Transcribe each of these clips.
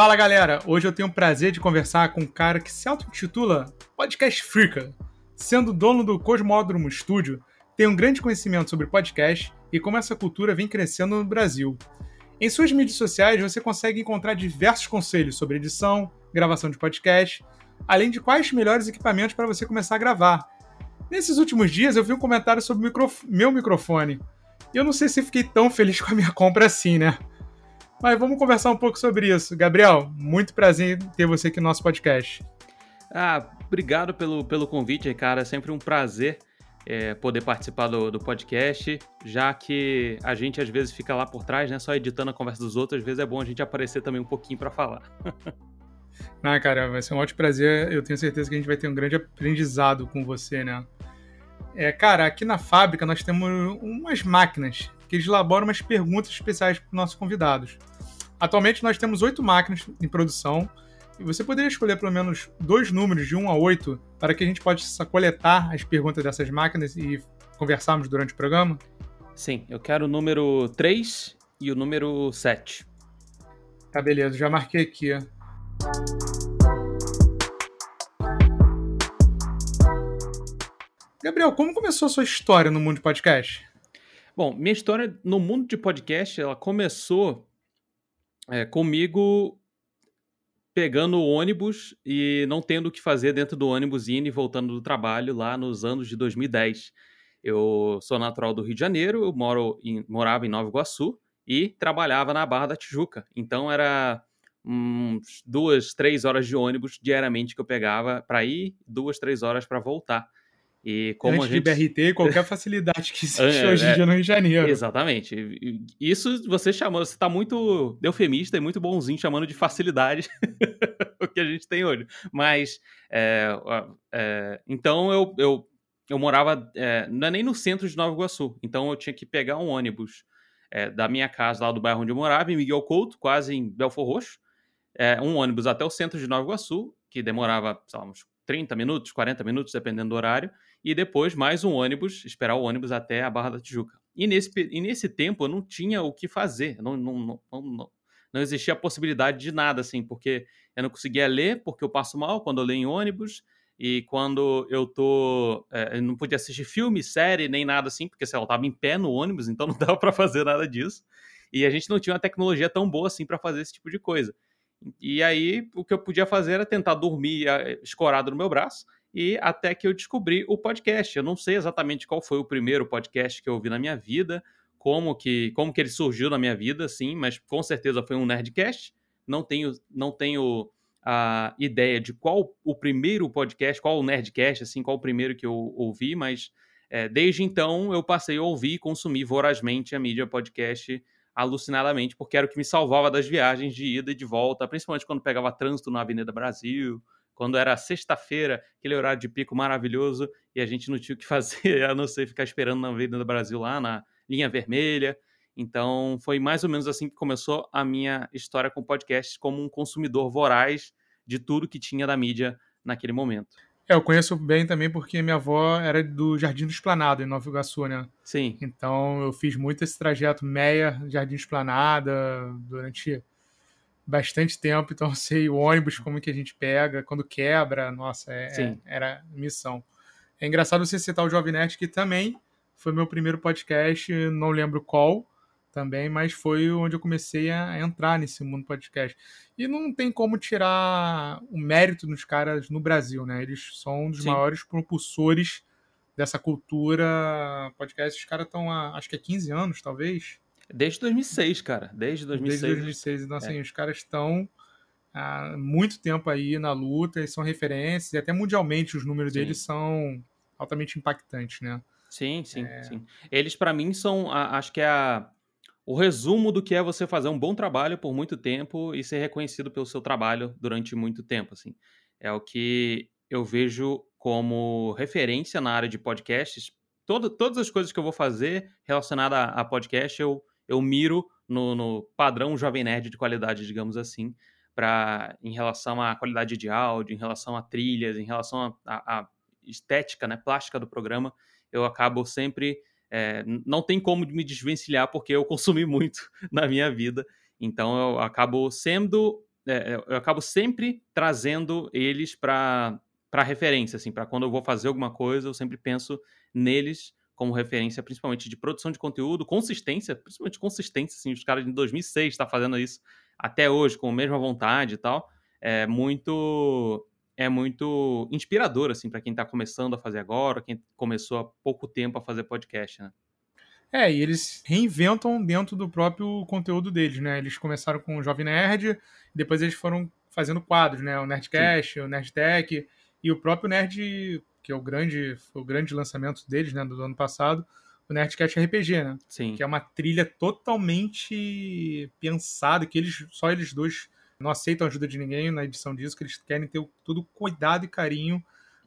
Fala galera, hoje eu tenho o prazer de conversar com um cara que se auto-intitula Podcast Freaka. Sendo dono do Cosmódromo Studio, tem um grande conhecimento sobre podcast e como essa cultura vem crescendo no Brasil. Em suas mídias sociais você consegue encontrar diversos conselhos sobre edição, gravação de podcast, além de quais melhores equipamentos para você começar a gravar. Nesses últimos dias eu vi um comentário sobre meu microfone. E eu não sei se fiquei tão feliz com a minha compra assim, né? Mas vamos conversar um pouco sobre isso. Gabriel, muito prazer ter você aqui no nosso podcast. Ah, obrigado pelo, pelo convite, cara. É sempre um prazer é, poder participar do, do, podcast, já que a gente às vezes fica lá por trás, né? Só editando a conversa dos outros, às vezes é bom a gente aparecer também um pouquinho para falar. ah, cara, vai ser um ótimo prazer. Eu tenho certeza que a gente vai ter um grande aprendizado com você, né? É, cara, aqui na fábrica nós temos umas máquinas que eles elaboram umas perguntas especiais para os nossos convidados. Atualmente nós temos oito máquinas em produção e você poderia escolher pelo menos dois números de 1 a 8 para que a gente possa coletar as perguntas dessas máquinas e conversarmos durante o programa? Sim, eu quero o número 3 e o número 7. Tá, beleza, já marquei aqui. Gabriel, como começou a sua história no mundo de podcast? Bom, minha história no mundo de podcast, ela começou é, comigo pegando o ônibus e não tendo o que fazer dentro do ônibus, indo e voltando do trabalho lá nos anos de 2010. Eu sou natural do Rio de Janeiro, eu moro em, morava em Nova Iguaçu e trabalhava na Barra da Tijuca. Então era uns duas, três horas de ônibus diariamente que eu pegava para ir, duas, três horas para voltar. E como Antes gente... de BRT, qualquer facilidade que existe é, hoje em é, dia no Rio de Janeiro. Exatamente. Isso você chamou, você está muito eufemista e muito bonzinho chamando de facilidade o que a gente tem hoje. Mas, é, é, então eu, eu, eu morava, é, não é nem no centro de Nova Iguaçu, então eu tinha que pegar um ônibus é, da minha casa lá do bairro onde eu morava, em Miguel Couto, quase em Belfor Roxo, um ônibus até o centro de Nova Iguaçu, que demorava, sei lá, uns 30 minutos, 40 minutos, dependendo do horário, e depois mais um ônibus, esperar o ônibus até a Barra da Tijuca. E nesse, e nesse tempo eu não tinha o que fazer, não, não, não, não, não existia a possibilidade de nada, assim, porque eu não conseguia ler, porque eu passo mal quando eu leio em ônibus, e quando eu tô. É, eu não podia assistir filme, série, nem nada assim, porque sei lá, eu tava em pé no ônibus, então não dava para fazer nada disso. E a gente não tinha uma tecnologia tão boa assim para fazer esse tipo de coisa. E aí o que eu podia fazer era tentar dormir eh, escorado no meu braço e até que eu descobri o podcast. Eu não sei exatamente qual foi o primeiro podcast que eu ouvi na minha vida, como que, como que ele surgiu na minha vida, sim, mas com certeza foi um Nerdcast. Não tenho, não tenho a ideia de qual o primeiro podcast, qual o Nerdcast, assim, qual o primeiro que eu ouvi, mas é, desde então eu passei a ouvir e consumir vorazmente a mídia podcast alucinadamente, porque era o que me salvava das viagens de ida e de volta, principalmente quando pegava trânsito na Avenida Brasil, quando era sexta-feira, aquele horário de pico maravilhoso, e a gente não tinha o que fazer a não ser ficar esperando na Avenida Brasil lá, na linha vermelha. Então, foi mais ou menos assim que começou a minha história com podcasts, como um consumidor voraz de tudo que tinha da mídia naquele momento. É, eu conheço bem também porque minha avó era do Jardim do Esplanada, em Nova Iguaçu, né? Sim. Então eu fiz muito esse trajeto Meia, Jardim Esplanada, durante bastante tempo, então sei o ônibus, como que a gente pega, quando quebra, nossa, é, é, era missão. É engraçado você citar o Jovem Nerd, que também foi meu primeiro podcast, não lembro qual também, mas foi onde eu comecei a entrar nesse mundo podcast. E não tem como tirar o mérito dos caras no Brasil, né? Eles são um dos Sim. maiores propulsores dessa cultura podcast. Os caras estão há, acho que é 15 anos, talvez. Desde 2006, cara. Desde 2006. Desde 2006. Então, assim, é. os caras estão há muito tempo aí na luta, eles são referências, e até mundialmente os números sim. deles são altamente impactantes, né? Sim, sim, é... sim. Eles, para mim, são, a, acho que é a, o resumo do que é você fazer um bom trabalho por muito tempo e ser reconhecido pelo seu trabalho durante muito tempo, assim. É o que eu vejo como referência na área de podcasts. Todo, todas as coisas que eu vou fazer relacionada a, a podcast, eu eu miro no, no padrão Jovem Nerd de qualidade, digamos assim, para em relação à qualidade de áudio, em relação a trilhas, em relação à estética, né, plástica do programa, eu acabo sempre é, não tem como me desvencilhar porque eu consumi muito na minha vida. Então eu acabo sendo é, eu acabo sempre trazendo eles para para referência, assim, para quando eu vou fazer alguma coisa, eu sempre penso neles como referência, principalmente de produção de conteúdo, consistência, principalmente consistência, assim, os caras de 2006 estão tá fazendo isso até hoje com a mesma vontade e tal, é muito é muito inspirador assim para quem está começando a fazer agora, quem começou há pouco tempo a fazer podcast, né? É, e eles reinventam dentro do próprio conteúdo deles, né? Eles começaram com o Jovem Nerd, depois eles foram fazendo quadros, né? O Nerdcast, Sim. o Nerdtech e o próprio Nerd, que é o grande, o grande lançamento deles, né, do ano passado, o Nerdcast RPG, né? Sim. Que é uma trilha totalmente pensada, que eles só eles dois não aceitam ajuda de ninguém na edição disso, que eles querem ter tudo cuidado e carinho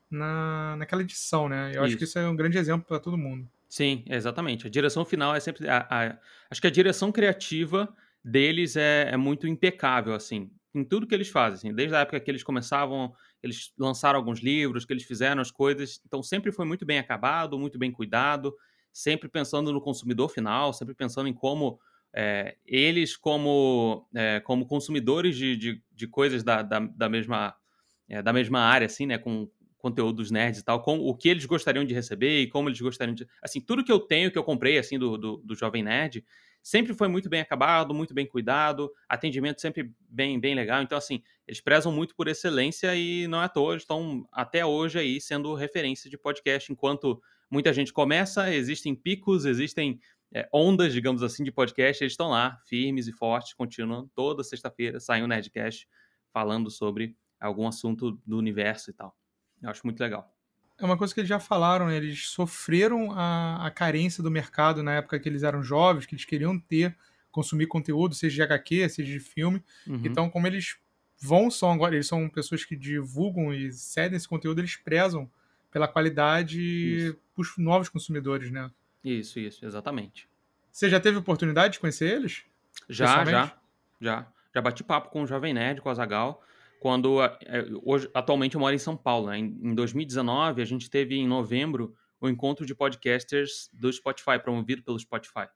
na, naquela edição, né? Eu isso. acho que isso é um grande exemplo para todo mundo. Sim, exatamente. A direção final é sempre. A, a, acho que a direção criativa deles é, é, muito impecável, assim, em tudo que eles fazem. Assim, desde a época que eles começavam, eles lançaram alguns livros, que eles fizeram as coisas. Então sempre foi muito bem acabado, muito bem cuidado, sempre pensando no consumidor final, sempre pensando em como é, eles, como, é, como consumidores de, de, de coisas da, da, da mesma. É, da mesma área, assim, né, com, conteúdo dos nerds e tal, com o que eles gostariam de receber e como eles gostariam de. Assim, tudo que eu tenho, que eu comprei, assim, do, do, do Jovem Nerd, sempre foi muito bem acabado, muito bem cuidado, atendimento sempre bem, bem legal. Então, assim, eles prezam muito por excelência e não é à toa, estão até hoje aí sendo referência de podcast. Enquanto muita gente começa, existem picos, existem é, ondas, digamos assim, de podcast, eles estão lá, firmes e fortes, continuam toda sexta-feira, saem um Nerdcast falando sobre algum assunto do universo e tal. Eu acho muito legal. É uma coisa que eles já falaram, né? eles sofreram a, a carência do mercado na época que eles eram jovens, que eles queriam ter, consumir conteúdo, seja de HQ, seja de filme. Uhum. Então, como eles vão só agora, eles são pessoas que divulgam e cedem esse conteúdo, eles prezam pela qualidade para os novos consumidores, né? Isso, isso, exatamente. Você já teve oportunidade de conhecer eles? Já, já, já. Já bati papo com o Jovem Nerd, com o Azagal quando é, hoje, atualmente eu moro em São Paulo. Né? Em 2019, a gente teve em novembro o encontro de podcasters do Spotify, promovido pelo Spotify.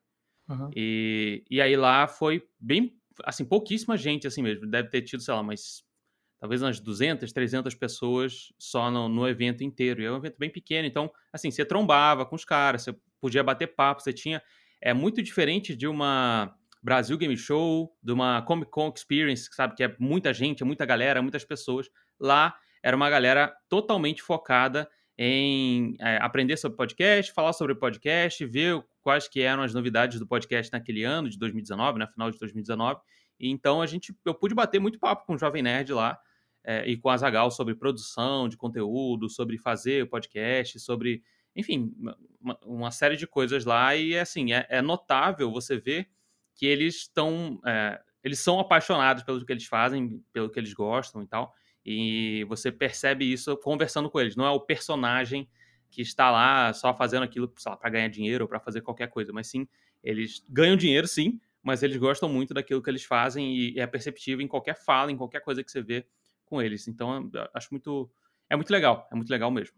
Uhum. E, e aí lá foi bem, assim, pouquíssima gente assim mesmo. Deve ter tido, sei lá, mas talvez umas 200, 300 pessoas só no, no evento inteiro. E é um evento bem pequeno, então, assim, você trombava com os caras, você podia bater papo, você tinha... É muito diferente de uma Brasil Game Show, de uma Comic Con Experience, sabe, que é muita gente, é muita galera, muitas pessoas. Lá era uma galera totalmente focada em é, aprender sobre podcast, falar sobre podcast, ver quais que eram as novidades do podcast naquele ano de 2019, né, final de 2019. E então a gente, eu pude bater muito papo com o Jovem Nerd lá é, e com a Zagal sobre produção de conteúdo, sobre fazer podcast, sobre, enfim, uma, uma série de coisas lá. E assim, é, é notável você ver que eles estão. É, eles são apaixonados pelo que eles fazem, pelo que eles gostam e tal. E você percebe isso conversando com eles. Não é o personagem que está lá só fazendo aquilo para ganhar dinheiro ou para fazer qualquer coisa, mas sim, eles ganham dinheiro, sim, mas eles gostam muito daquilo que eles fazem e é perceptível em qualquer fala, em qualquer coisa que você vê com eles. Então, acho muito. É muito legal, é muito legal mesmo.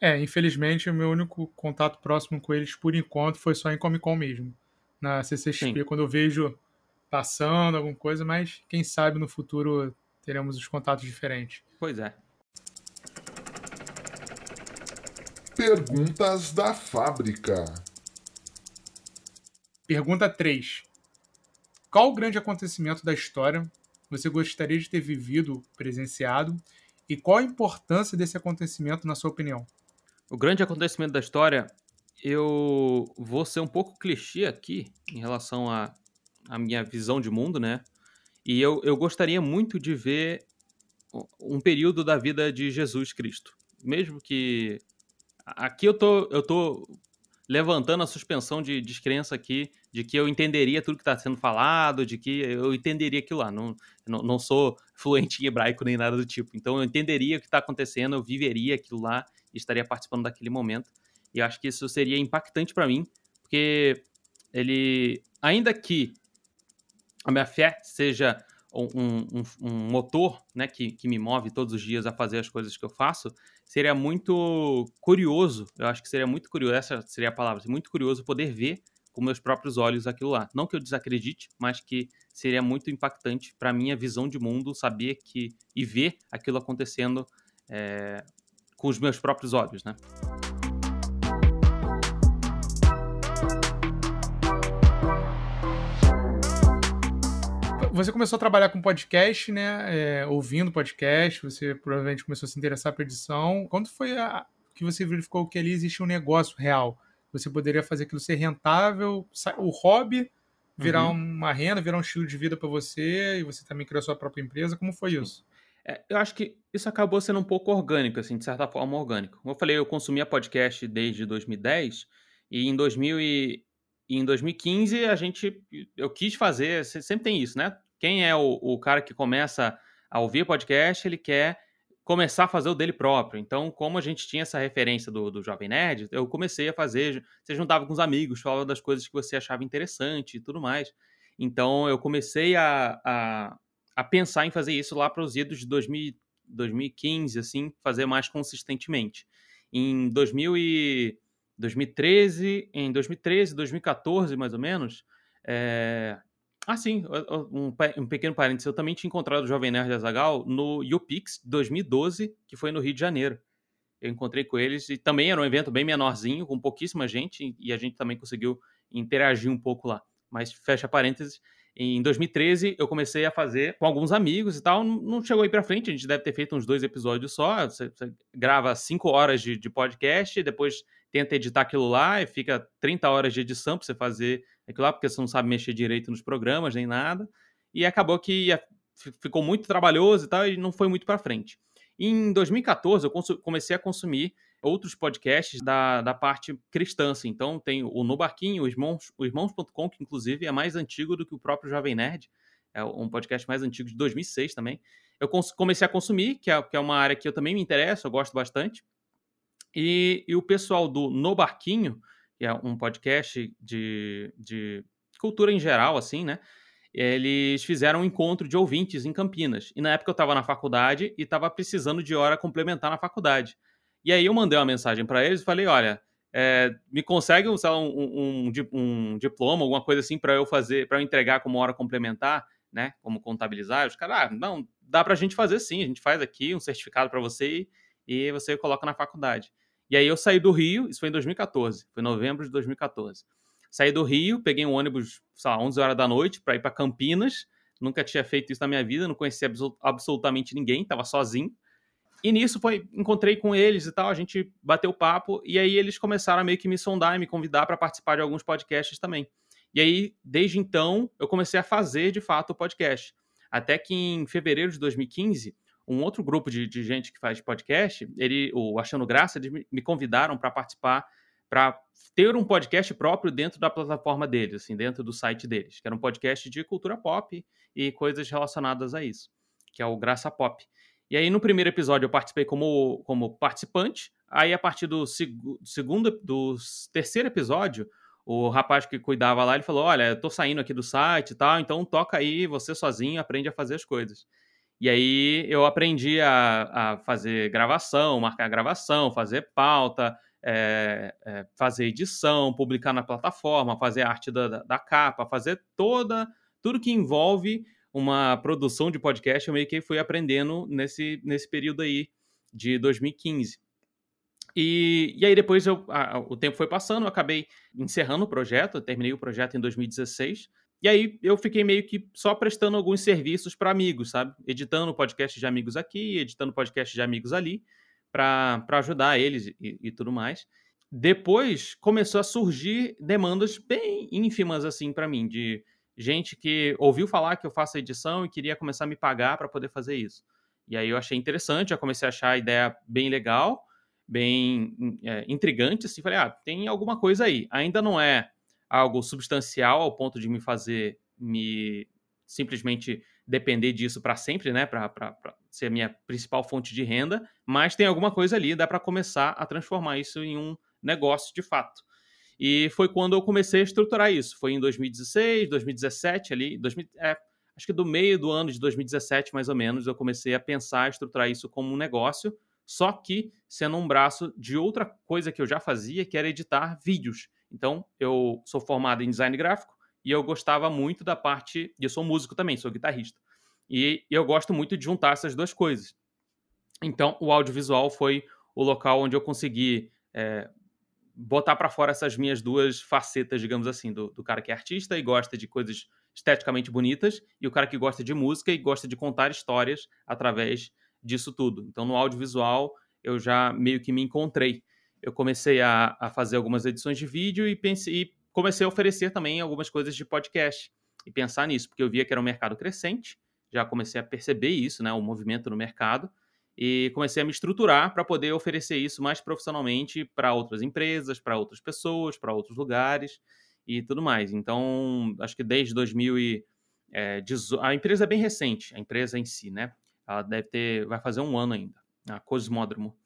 É, infelizmente, o meu único contato próximo com eles, por enquanto, foi só em Comic Con mesmo na CCXP Sim. quando eu vejo passando alguma coisa, mas quem sabe no futuro teremos os contatos diferentes. Pois é. Perguntas da fábrica. Pergunta 3. Qual o grande acontecimento da história você gostaria de ter vivido, presenciado, e qual a importância desse acontecimento na sua opinião? O grande acontecimento da história eu vou ser um pouco clichê aqui em relação à a, a, minha visão de mundo, né? E eu, eu gostaria muito de ver um período da vida de Jesus Cristo. Mesmo que. Aqui eu tô, eu tô levantando a suspensão de descrença aqui, de que eu entenderia tudo que está sendo falado, de que eu entenderia aquilo lá. Não, não, não sou fluente em hebraico nem nada do tipo. Então eu entenderia o que está acontecendo, eu viveria aquilo lá e estaria participando daquele momento. E acho que isso seria impactante para mim, porque ele, ainda que a minha fé seja um, um, um, motor né, que, que me move todos os dias a fazer as coisas que eu faço, seria muito curioso, eu acho que seria muito curioso, essa seria a palavra, muito curioso poder ver com meus próprios olhos aquilo lá. Não que eu desacredite, mas que seria muito impactante para minha visão de mundo saber que e ver aquilo acontecendo é, com os meus próprios olhos, né? Você começou a trabalhar com podcast, né? É, ouvindo podcast, você provavelmente começou a se interessar por edição. Quando foi a, que você verificou que ali existe um negócio real? Você poderia fazer aquilo ser rentável, o hobby virar uhum. uma renda, virar um estilo de vida para você e você também criou a sua própria empresa. Como foi isso? É, eu acho que isso acabou sendo um pouco orgânico, assim, de certa forma orgânico. Como eu falei, eu consumia podcast desde 2010 e em 2000 e, e em 2015 a gente, eu quis fazer, sempre tem isso, né? Quem é o, o cara que começa a ouvir podcast, ele quer começar a fazer o dele próprio. Então, como a gente tinha essa referência do, do Jovem Nerd, eu comecei a fazer. Você juntava com os amigos, falava das coisas que você achava interessante e tudo mais. Então, eu comecei a, a, a pensar em fazer isso lá para os idos de 2000, 2015, assim, fazer mais consistentemente. Em 2000 e 2013, em 2013, 2014, mais ou menos, é, ah, sim, um, um, pequeno parênteses. Eu também tinha encontrado o Jovem Nerd Azagal no UPix 2012, que foi no Rio de Janeiro. Eu encontrei com eles e também era um evento bem menorzinho, com pouquíssima gente, e a gente também conseguiu interagir um pouco lá. Mas fecha parênteses. Em 2013, eu comecei a fazer com alguns amigos e tal. Não chegou aí pra frente, a gente deve ter feito uns dois episódios só. Você, você grava cinco horas de, de podcast, depois tenta editar aquilo lá e fica 30 horas de edição para você fazer aquilo lá, porque você não sabe mexer direito nos programas nem nada. E acabou que ficou muito trabalhoso e tal, e não foi muito para frente. Em 2014, eu comecei a consumir outros podcasts da, da parte cristã. Assim. Então, tem o No Barquinho, o Irmãos, Irmãos.com, que inclusive é mais antigo do que o próprio Jovem Nerd. É um podcast mais antigo de 2006 também. Eu comecei a consumir, que é, que é uma área que eu também me interesso, eu gosto bastante. E, e o pessoal do No Barquinho, que é um podcast de, de cultura em geral, assim, né? Eles fizeram um encontro de ouvintes em Campinas. E na época eu estava na faculdade e estava precisando de hora complementar na faculdade. E aí eu mandei uma mensagem para eles e falei: olha, é, me consegue um, um, um, um, diploma, alguma coisa assim, para eu fazer, para eu entregar como hora complementar, né? Como contabilizar. Os caras, ah, não, dá para a gente fazer sim, a gente faz aqui um certificado para você e, e você coloca na faculdade. E aí eu saí do Rio, isso foi em 2014, foi novembro de 2014. Saí do Rio, peguei um ônibus, sei lá, 11 horas da noite para ir para Campinas. Nunca tinha feito isso na minha vida, não conhecia absolutamente ninguém, estava sozinho. E nisso foi, encontrei com eles e tal, a gente bateu papo e aí eles começaram a meio que me sondar e me convidar para participar de alguns podcasts também. E aí, desde então, eu comecei a fazer de fato o podcast. Até que em fevereiro de 2015, um outro grupo de, de gente que faz podcast, ele, o Achando Graça, eles me convidaram para participar, para ter um podcast próprio dentro da plataforma deles, assim, dentro do site deles, que era um podcast de cultura pop e coisas relacionadas a isso, que é o Graça Pop. E aí, no primeiro episódio, eu participei como, como participante. Aí, a partir do seg segundo, do terceiro episódio, o rapaz que cuidava lá, ele falou: Olha, eu tô saindo aqui do site e tal, então toca aí, você sozinho aprende a fazer as coisas. E aí eu aprendi a, a fazer gravação, marcar gravação, fazer pauta, é, é, fazer edição, publicar na plataforma, fazer arte da, da, capa, fazer toda tudo que envolve uma produção de podcast. Eu meio que fui aprendendo nesse, nesse período aí de 2015. E, e aí depois eu, a, o tempo foi passando, eu acabei encerrando o projeto, terminei o projeto em 2016 e aí eu fiquei meio que só prestando alguns serviços para amigos, sabe? Editando podcast de amigos aqui, editando podcast de amigos ali, para ajudar eles e, e tudo mais. Depois começou a surgir demandas bem ínfimas assim para mim, de gente que ouviu falar que eu faço edição e queria começar a me pagar para poder fazer isso. E aí eu achei interessante, já comecei a achar a ideia bem legal, bem é, intrigante, assim, falei, ah, tem alguma coisa aí. Ainda não é algo substancial ao ponto de me fazer me simplesmente depender disso para sempre, né, para ser a minha principal fonte de renda, mas tem alguma coisa ali, dá para começar a transformar isso em um negócio de fato. E foi quando eu comecei a estruturar isso. Foi em 2016, 2017 ali, 2000, é, acho que do meio do ano de 2017 mais ou menos, eu comecei a pensar, a estruturar isso como um negócio, só que sendo um braço de outra coisa que eu já fazia, que era editar vídeos Então, eu sou formado em design gráfico e eu gostava muito da parte. E eu sou músico também, sou guitarrista. E, eu gosto muito de juntar essas duas coisas. Então, o audiovisual foi o local onde eu consegui é, botar para fora essas minhas duas facetas, digamos assim, do, do, cara que é artista e gosta de coisas esteticamente bonitas e o cara que gosta de música e gosta de contar histórias através disso tudo. Então, no audiovisual, eu já meio que me encontrei. Eu comecei a, a fazer algumas edições de vídeo e, pensei, e comecei a oferecer também algumas coisas de podcast e pensar nisso, porque eu via que era um mercado crescente, já comecei a perceber isso, né, o movimento no mercado, e comecei a me estruturar para poder oferecer isso mais profissionalmente para outras empresas, para outras pessoas, para outros lugares e tudo mais. Então, acho que desde 2018, é, a empresa é bem recente, a empresa em si, né? Ela deve ter, vai fazer um ano ainda, a Cosmódromo.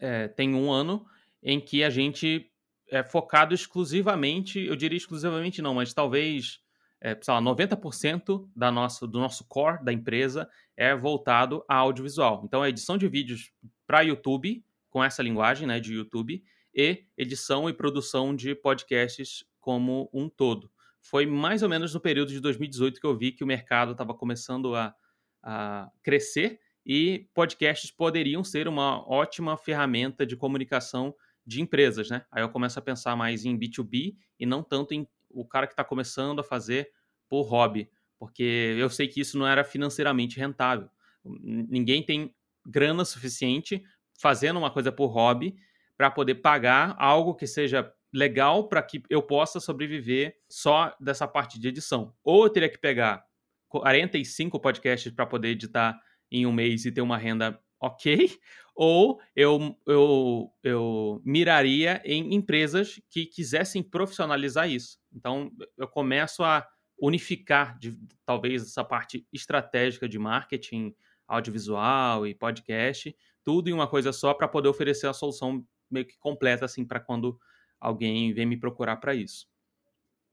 É, tem um ano em que a gente é focado exclusivamente, eu diria exclusivamente não, mas talvez, é, sei lá, 90% da nossa, do nosso core da empresa é voltado a audiovisual. Então, a edição de vídeos para YouTube, com essa linguagem né, de YouTube, e edição e produção de podcasts como um todo. Foi mais ou menos no período de 2018 que eu vi que o mercado estava começando a, a crescer e podcasts poderiam ser uma ótima ferramenta de comunicação de empresas, né? Aí eu começo a pensar mais em B2B e não tanto em o cara que está começando a fazer por hobby, porque eu sei que isso não era financeiramente rentável. Ninguém tem grana suficiente fazendo uma coisa por hobby para poder pagar algo que seja legal para que eu possa sobreviver só dessa parte de edição. Ou eu teria que pegar 45 podcasts para poder editar em um mês e ter uma renda ok, ou eu, eu, eu miraria em empresas que quisessem profissionalizar isso. Então, eu começo a unificar, de, talvez, essa parte estratégica de marketing, audiovisual e podcast, tudo em uma coisa só para poder oferecer a solução meio que completa, assim, para quando alguém vem me procurar para isso.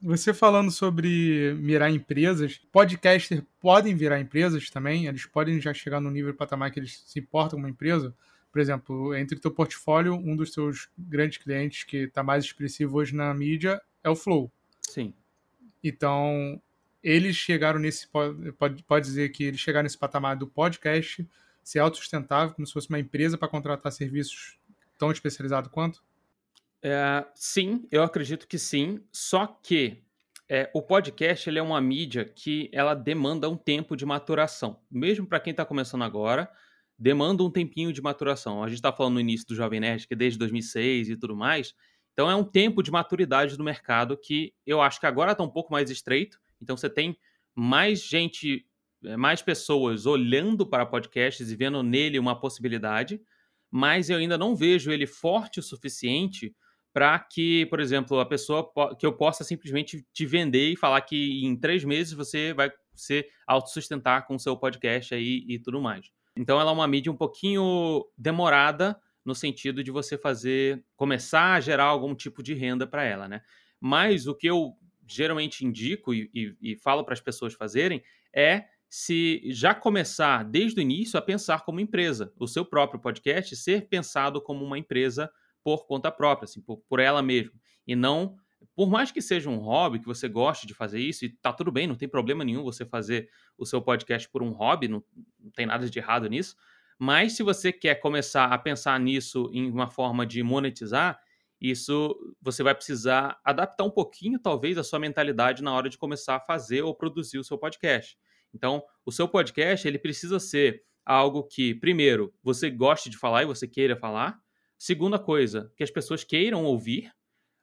Você falando sobre mirar empresas, podcasters podem virar empresas também? Eles podem já chegar no nível de patamar que eles se importam com uma empresa? Por exemplo, entre teu portfólio, um dos seus grandes clientes que está mais expressivo hoje na mídia é o Flow. Sim. Então, eles chegaram nesse. Pode, pode dizer que eles chegaram nesse patamar do podcast ser autossustentável, como se fosse uma empresa para contratar serviços tão especializados quanto? É, sim, eu acredito que sim. Só que é, o podcast ele é uma mídia que ela demanda um tempo de maturação. Mesmo para quem está começando agora, demanda um tempinho de maturação. A gente está falando no início do Jovem Nerd, que é desde 2006 e tudo mais. Então é um tempo de maturidade do mercado que eu acho que agora está um pouco mais estreito. Então você tem mais gente, é, mais pessoas olhando para podcasts e vendo nele uma possibilidade, mas eu ainda não vejo ele forte o suficiente para que, por exemplo, a pessoa que eu possa simplesmente te vender e falar que em três meses você vai se autossustentar com o seu podcast aí e tudo mais. Então ela é uma mídia um pouquinho demorada no sentido de você fazer começar a gerar algum tipo de renda para ela, né? Mas o que eu geralmente indico e, e, e falo para as pessoas fazerem é se já começar desde o início a pensar como empresa, o seu próprio podcast ser pensado como uma empresa por conta própria, assim, por, por ela mesma. E não, por mais que seja um hobby, que você goste de fazer isso, e tá tudo bem, não tem problema nenhum você fazer o seu podcast por um hobby, não, não tem nada de errado nisso. Mas se você quer começar a pensar nisso em uma forma de monetizar, isso você vai precisar adaptar um pouquinho, talvez, a sua mentalidade na hora de começar a fazer ou produzir o seu podcast. Então, o seu podcast ele precisa ser algo que, primeiro, você goste de falar e você queira falar. Segunda coisa, que as pessoas queiram ouvir.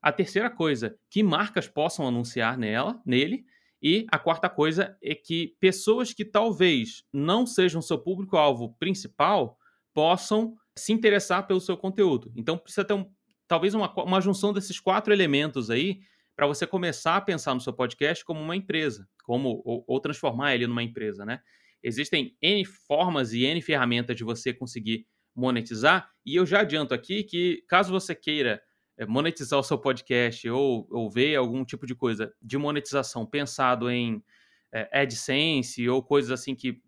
A terceira coisa, que marcas possam anunciar nela, nele. E a quarta coisa é que pessoas que talvez não sejam seu público-alvo principal possam se interessar pelo seu conteúdo. Então precisa ter um, talvez uma, uma junção desses quatro elementos aí para você começar a pensar no seu podcast como uma empresa, como ou, ou transformar ele numa empresa, né? Existem N formas e N ferramentas de você conseguir monetizar. E eu já adianto aqui que, caso você queira eh, monetizar o seu podcast ou, ou ver algum tipo de coisa de monetização pensado em é, AdSense ou coisas assim que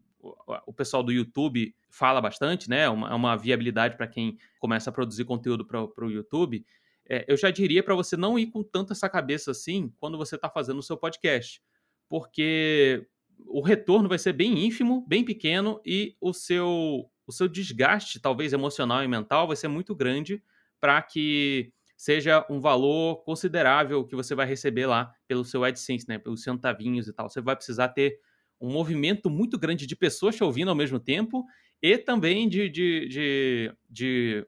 o pessoal do YouTube fala bastante, né? É uma, uma viabilidade para quem começa a produzir conteúdo para o YouTube. é, eu já diria para você não ir com tanta essa cabeça assim quando você está fazendo o seu podcast, porque o retorno vai ser bem ínfimo, bem pequeno e o seu, o seu desgaste, talvez emocional e mental, vai ser muito grande para que seja um valor considerável que você vai receber lá pelo seu AdSense, né, pelos centavinhos e tal. Você vai precisar ter um movimento muito grande de pessoas te ouvindo ao mesmo tempo e também de, de, de, de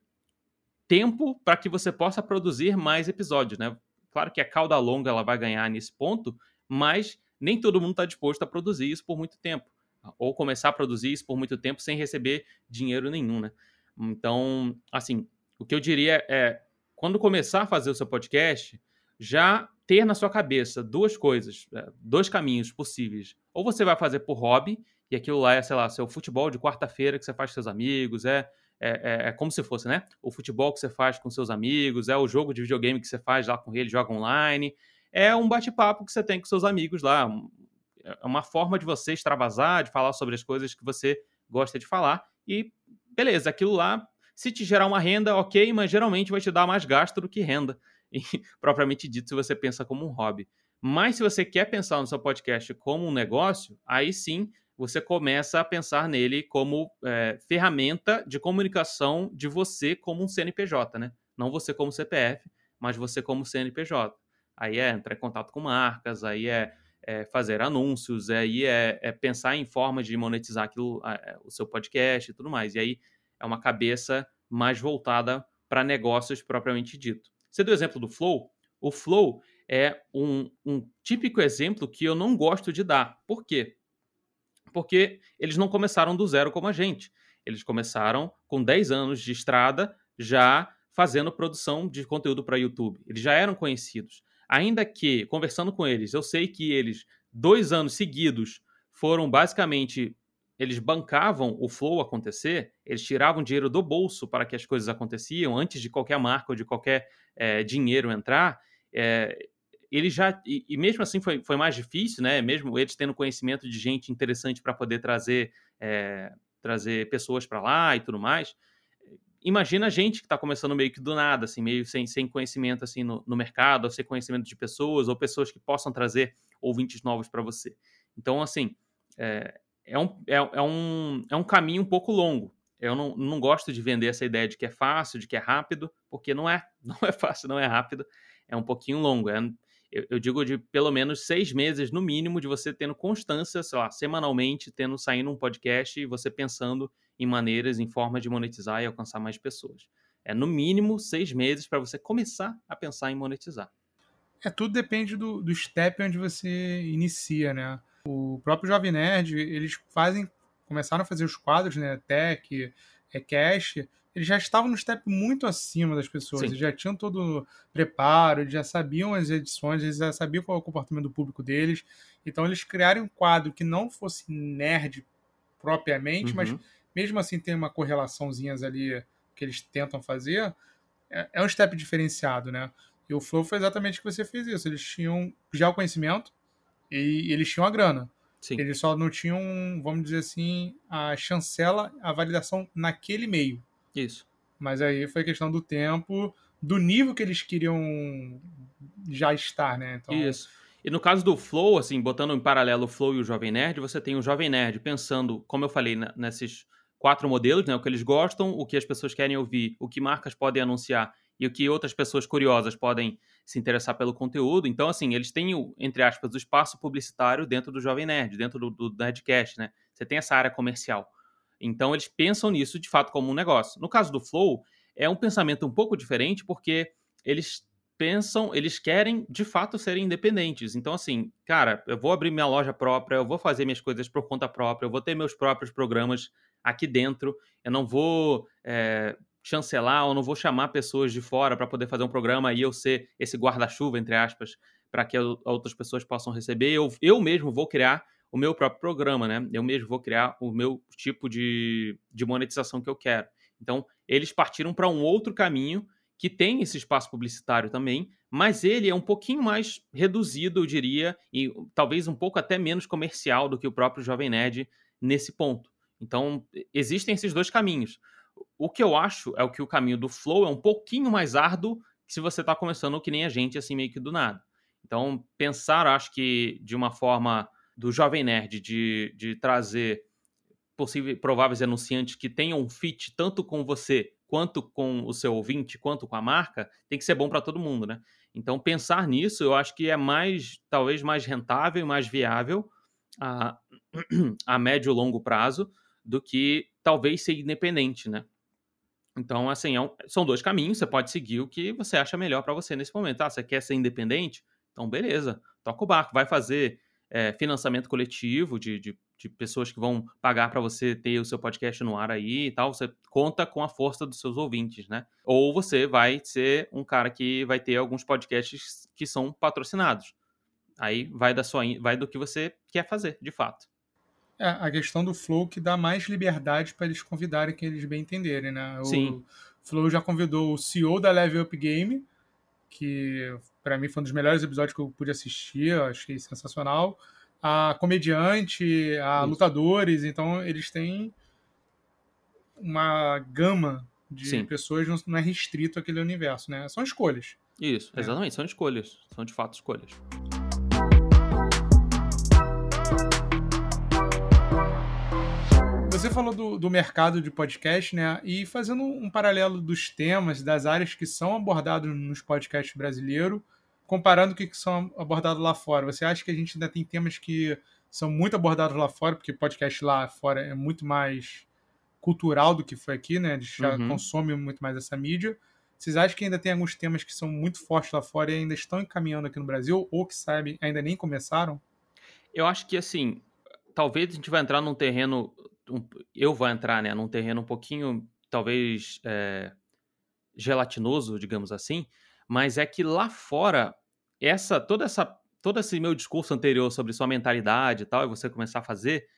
tempo para que você possa produzir mais episódios, né? Claro que a cauda longa ela vai ganhar nesse ponto, mas nem todo mundo está disposto a produzir isso por muito tempo, ou começar a produzir isso por muito tempo sem receber dinheiro nenhum, né? Então, assim, o que eu diria é, quando começar a fazer o seu podcast, já ter na sua cabeça duas coisas, é, dois caminhos possíveis. Ou você vai fazer por hobby, e aquilo lá é, sei lá, seu futebol de quarta-feira que você faz com seus amigos, é é, é, é, como se fosse, né? O futebol que você faz com seus amigos, é o jogo de videogame que você faz lá com ele, joga online. É um bate-papo que você tem com seus amigos lá. É uma forma de você extravasar, de falar sobre as coisas que você gosta de falar. E beleza, aquilo lá, se te gerar uma renda, ok, mas geralmente vai te dar mais gasto do que renda. E, propriamente dito, se você pensa como um hobby. Mas se você quer pensar no seu podcast como um negócio, aí sim você começa a pensar nele como é, ferramenta de comunicação de você como um CNPJ, né? Não você como CPF, mas você como CNPJ. Aí é entrar em contato com marcas, aí é, é fazer anúncios, aí é, é, pensar em formas de monetizar aquilo, é, o seu podcast e tudo mais. E aí é uma cabeça mais voltada para negócios propriamente dito. Você deu exemplo do Flow. O Flow é um, um típico exemplo que eu não gosto de dar. Por quê? porque eles não começaram do zero como a gente. Eles começaram com 10 anos de estrada já fazendo produção de conteúdo para YouTube. Eles já eram conhecidos. Ainda que, conversando com eles, eu sei que eles, dois anos seguidos, foram basicamente. Eles bancavam o flow acontecer, eles tiravam dinheiro do bolso para que as coisas aconteciam antes de qualquer marca ou de qualquer é, dinheiro entrar. É, ele já. E, e, mesmo assim foi, foi mais difícil, né? Mesmo eles tendo conhecimento de gente interessante para poder trazer, é, trazer pessoas para lá e tudo mais. Imagina a gente que está começando meio que do nada, assim, meio sem, sem conhecimento assim no, no mercado, ou sem conhecimento de pessoas, ou pessoas que possam trazer ouvintes novos para você. Então, assim, é, é, um, é, é, um, é um caminho um pouco longo. Eu não, não gosto de vender essa ideia de que é fácil, de que é rápido, porque não é. Não é fácil, não é rápido. É um pouquinho longo. É, eu, eu, digo de pelo menos seis meses, no mínimo, de você tendo constância, sei lá, semanalmente, tendo saindo um podcast e você pensando em maneiras, em formas de monetizar e alcançar mais pessoas. É no mínimo seis meses para você começar a pensar em monetizar. É, tudo depende do, do step onde você inicia, né? O próprio Jovem Nerd, eles fazem, começaram a fazer os quadros, né? Tech, é, cash, eles já estavam no step muito acima das pessoas, eles já tinham todo o preparo, eles já sabiam as edições, eles já sabiam qual é o comportamento do público deles. Então eles criaram um quadro que não fosse nerd propriamente, uhum. mas mesmo assim tem uma correlaçãozinha ali que eles tentam fazer, é, é um step diferenciado, né? E o Flow foi exatamente o que você fez isso. Eles tinham já o conhecimento e eles tinham a grana. Sim. Eles só não tinham, vamos dizer assim, a chancela, a validação naquele meio. Isso. Mas aí foi questão do tempo, do nível que eles queriam já estar, né? Então... Isso. E no caso do Flow, assim, botando em paralelo o Flow e o Jovem Nerd, você tem o Jovem Nerd pensando, como eu falei, nesses quatro modelos, né? O que eles gostam, o que as pessoas querem ouvir, o que marcas podem anunciar e o que outras pessoas curiosas podem se interessar pelo conteúdo. Então, assim, eles têm, o, entre aspas, o espaço publicitário dentro do Jovem Nerd, dentro do, do Nerdcast, né? Você tem essa área comercial. Então eles pensam nisso de fato como um negócio. No caso do Flow, é um pensamento um pouco diferente porque eles pensam, eles querem de fato serem independentes. Então, assim, cara, eu vou abrir minha loja própria, eu vou fazer minhas coisas por conta própria, eu vou ter meus próprios programas aqui dentro, eu não vou é, chancelar ou não vou chamar pessoas de fora para poder fazer um programa e eu ser esse guarda-chuva, entre aspas, para que outras pessoas possam receber. Eu, eu mesmo vou criar o meu próprio programa, né? Eu mesmo vou criar o meu tipo de, de monetização que eu quero. Então, eles partiram para um outro caminho que tem esse espaço publicitário também, mas ele é um pouquinho mais reduzido, eu diria, e talvez um pouco até menos comercial do que o próprio Jovem Nerd nesse ponto. Então, existem esses dois caminhos. O que eu acho é o que o caminho do Flow é um pouquinho mais árduo se você está começando que nem a gente, assim, meio que do nada. Então, pensar, acho que de uma forma do Jovem Nerd, de, de trazer possíveis, prováveis anunciantes que tenham um fit tanto com você, quanto com o seu ouvinte, quanto com a marca, tem que ser bom para todo mundo, né? Então, pensar nisso, eu acho que é mais, talvez mais rentável e mais viável a, a médio e longo prazo do que talvez ser independente, né? Então, assim, é um, são dois caminhos, você pode seguir o que você acha melhor para você nesse momento. Ah, você quer ser independente? Então, beleza, toca o barco, vai fazer é, financiamento coletivo de, de, de, pessoas que vão pagar para você ter o seu podcast no ar aí e tal. Você conta com a força dos seus ouvintes, né? Ou você vai ser um cara que vai ter alguns podcasts que são patrocinados. Aí vai da sua, vai do que você quer fazer, de fato. É, a questão do Flow que dá mais liberdade para eles convidarem que eles bem entenderem, né? O Sim. Flow já convidou o CEO da Level Up Game, que para mim foi um dos melhores episódios que eu pude assistir, eu achei sensacional. A comediante, a Isso. lutadores, então eles têm uma gama de Sim. pessoas, não é restrito aquele universo, né? São escolhas. Isso, né? exatamente, são escolhas, são de fato escolhas. Você falou do, do mercado de podcast, né? E fazendo um paralelo dos temas, das áreas que são abordados nos podcasts brasileiros, comparando o que são abordados lá fora. Você acha que a gente ainda tem temas que são muito abordados lá fora, porque podcast lá fora é muito mais cultural do que foi aqui, né? Eles já uhum. consomem muito mais essa mídia. Vocês acham que ainda tem alguns temas que são muito fortes lá fora e ainda estão encaminhando aqui no Brasil, ou que sabem, ainda nem começaram? Eu acho que assim, talvez a gente vai entrar num terreno um, eu vou entrar né, num terreno um pouquinho, talvez, é, gelatinoso, digamos assim, mas é que lá fora, essa toda essa todo esse meu discurso anterior sobre sua mentalidade e tal, e você começar a fazer,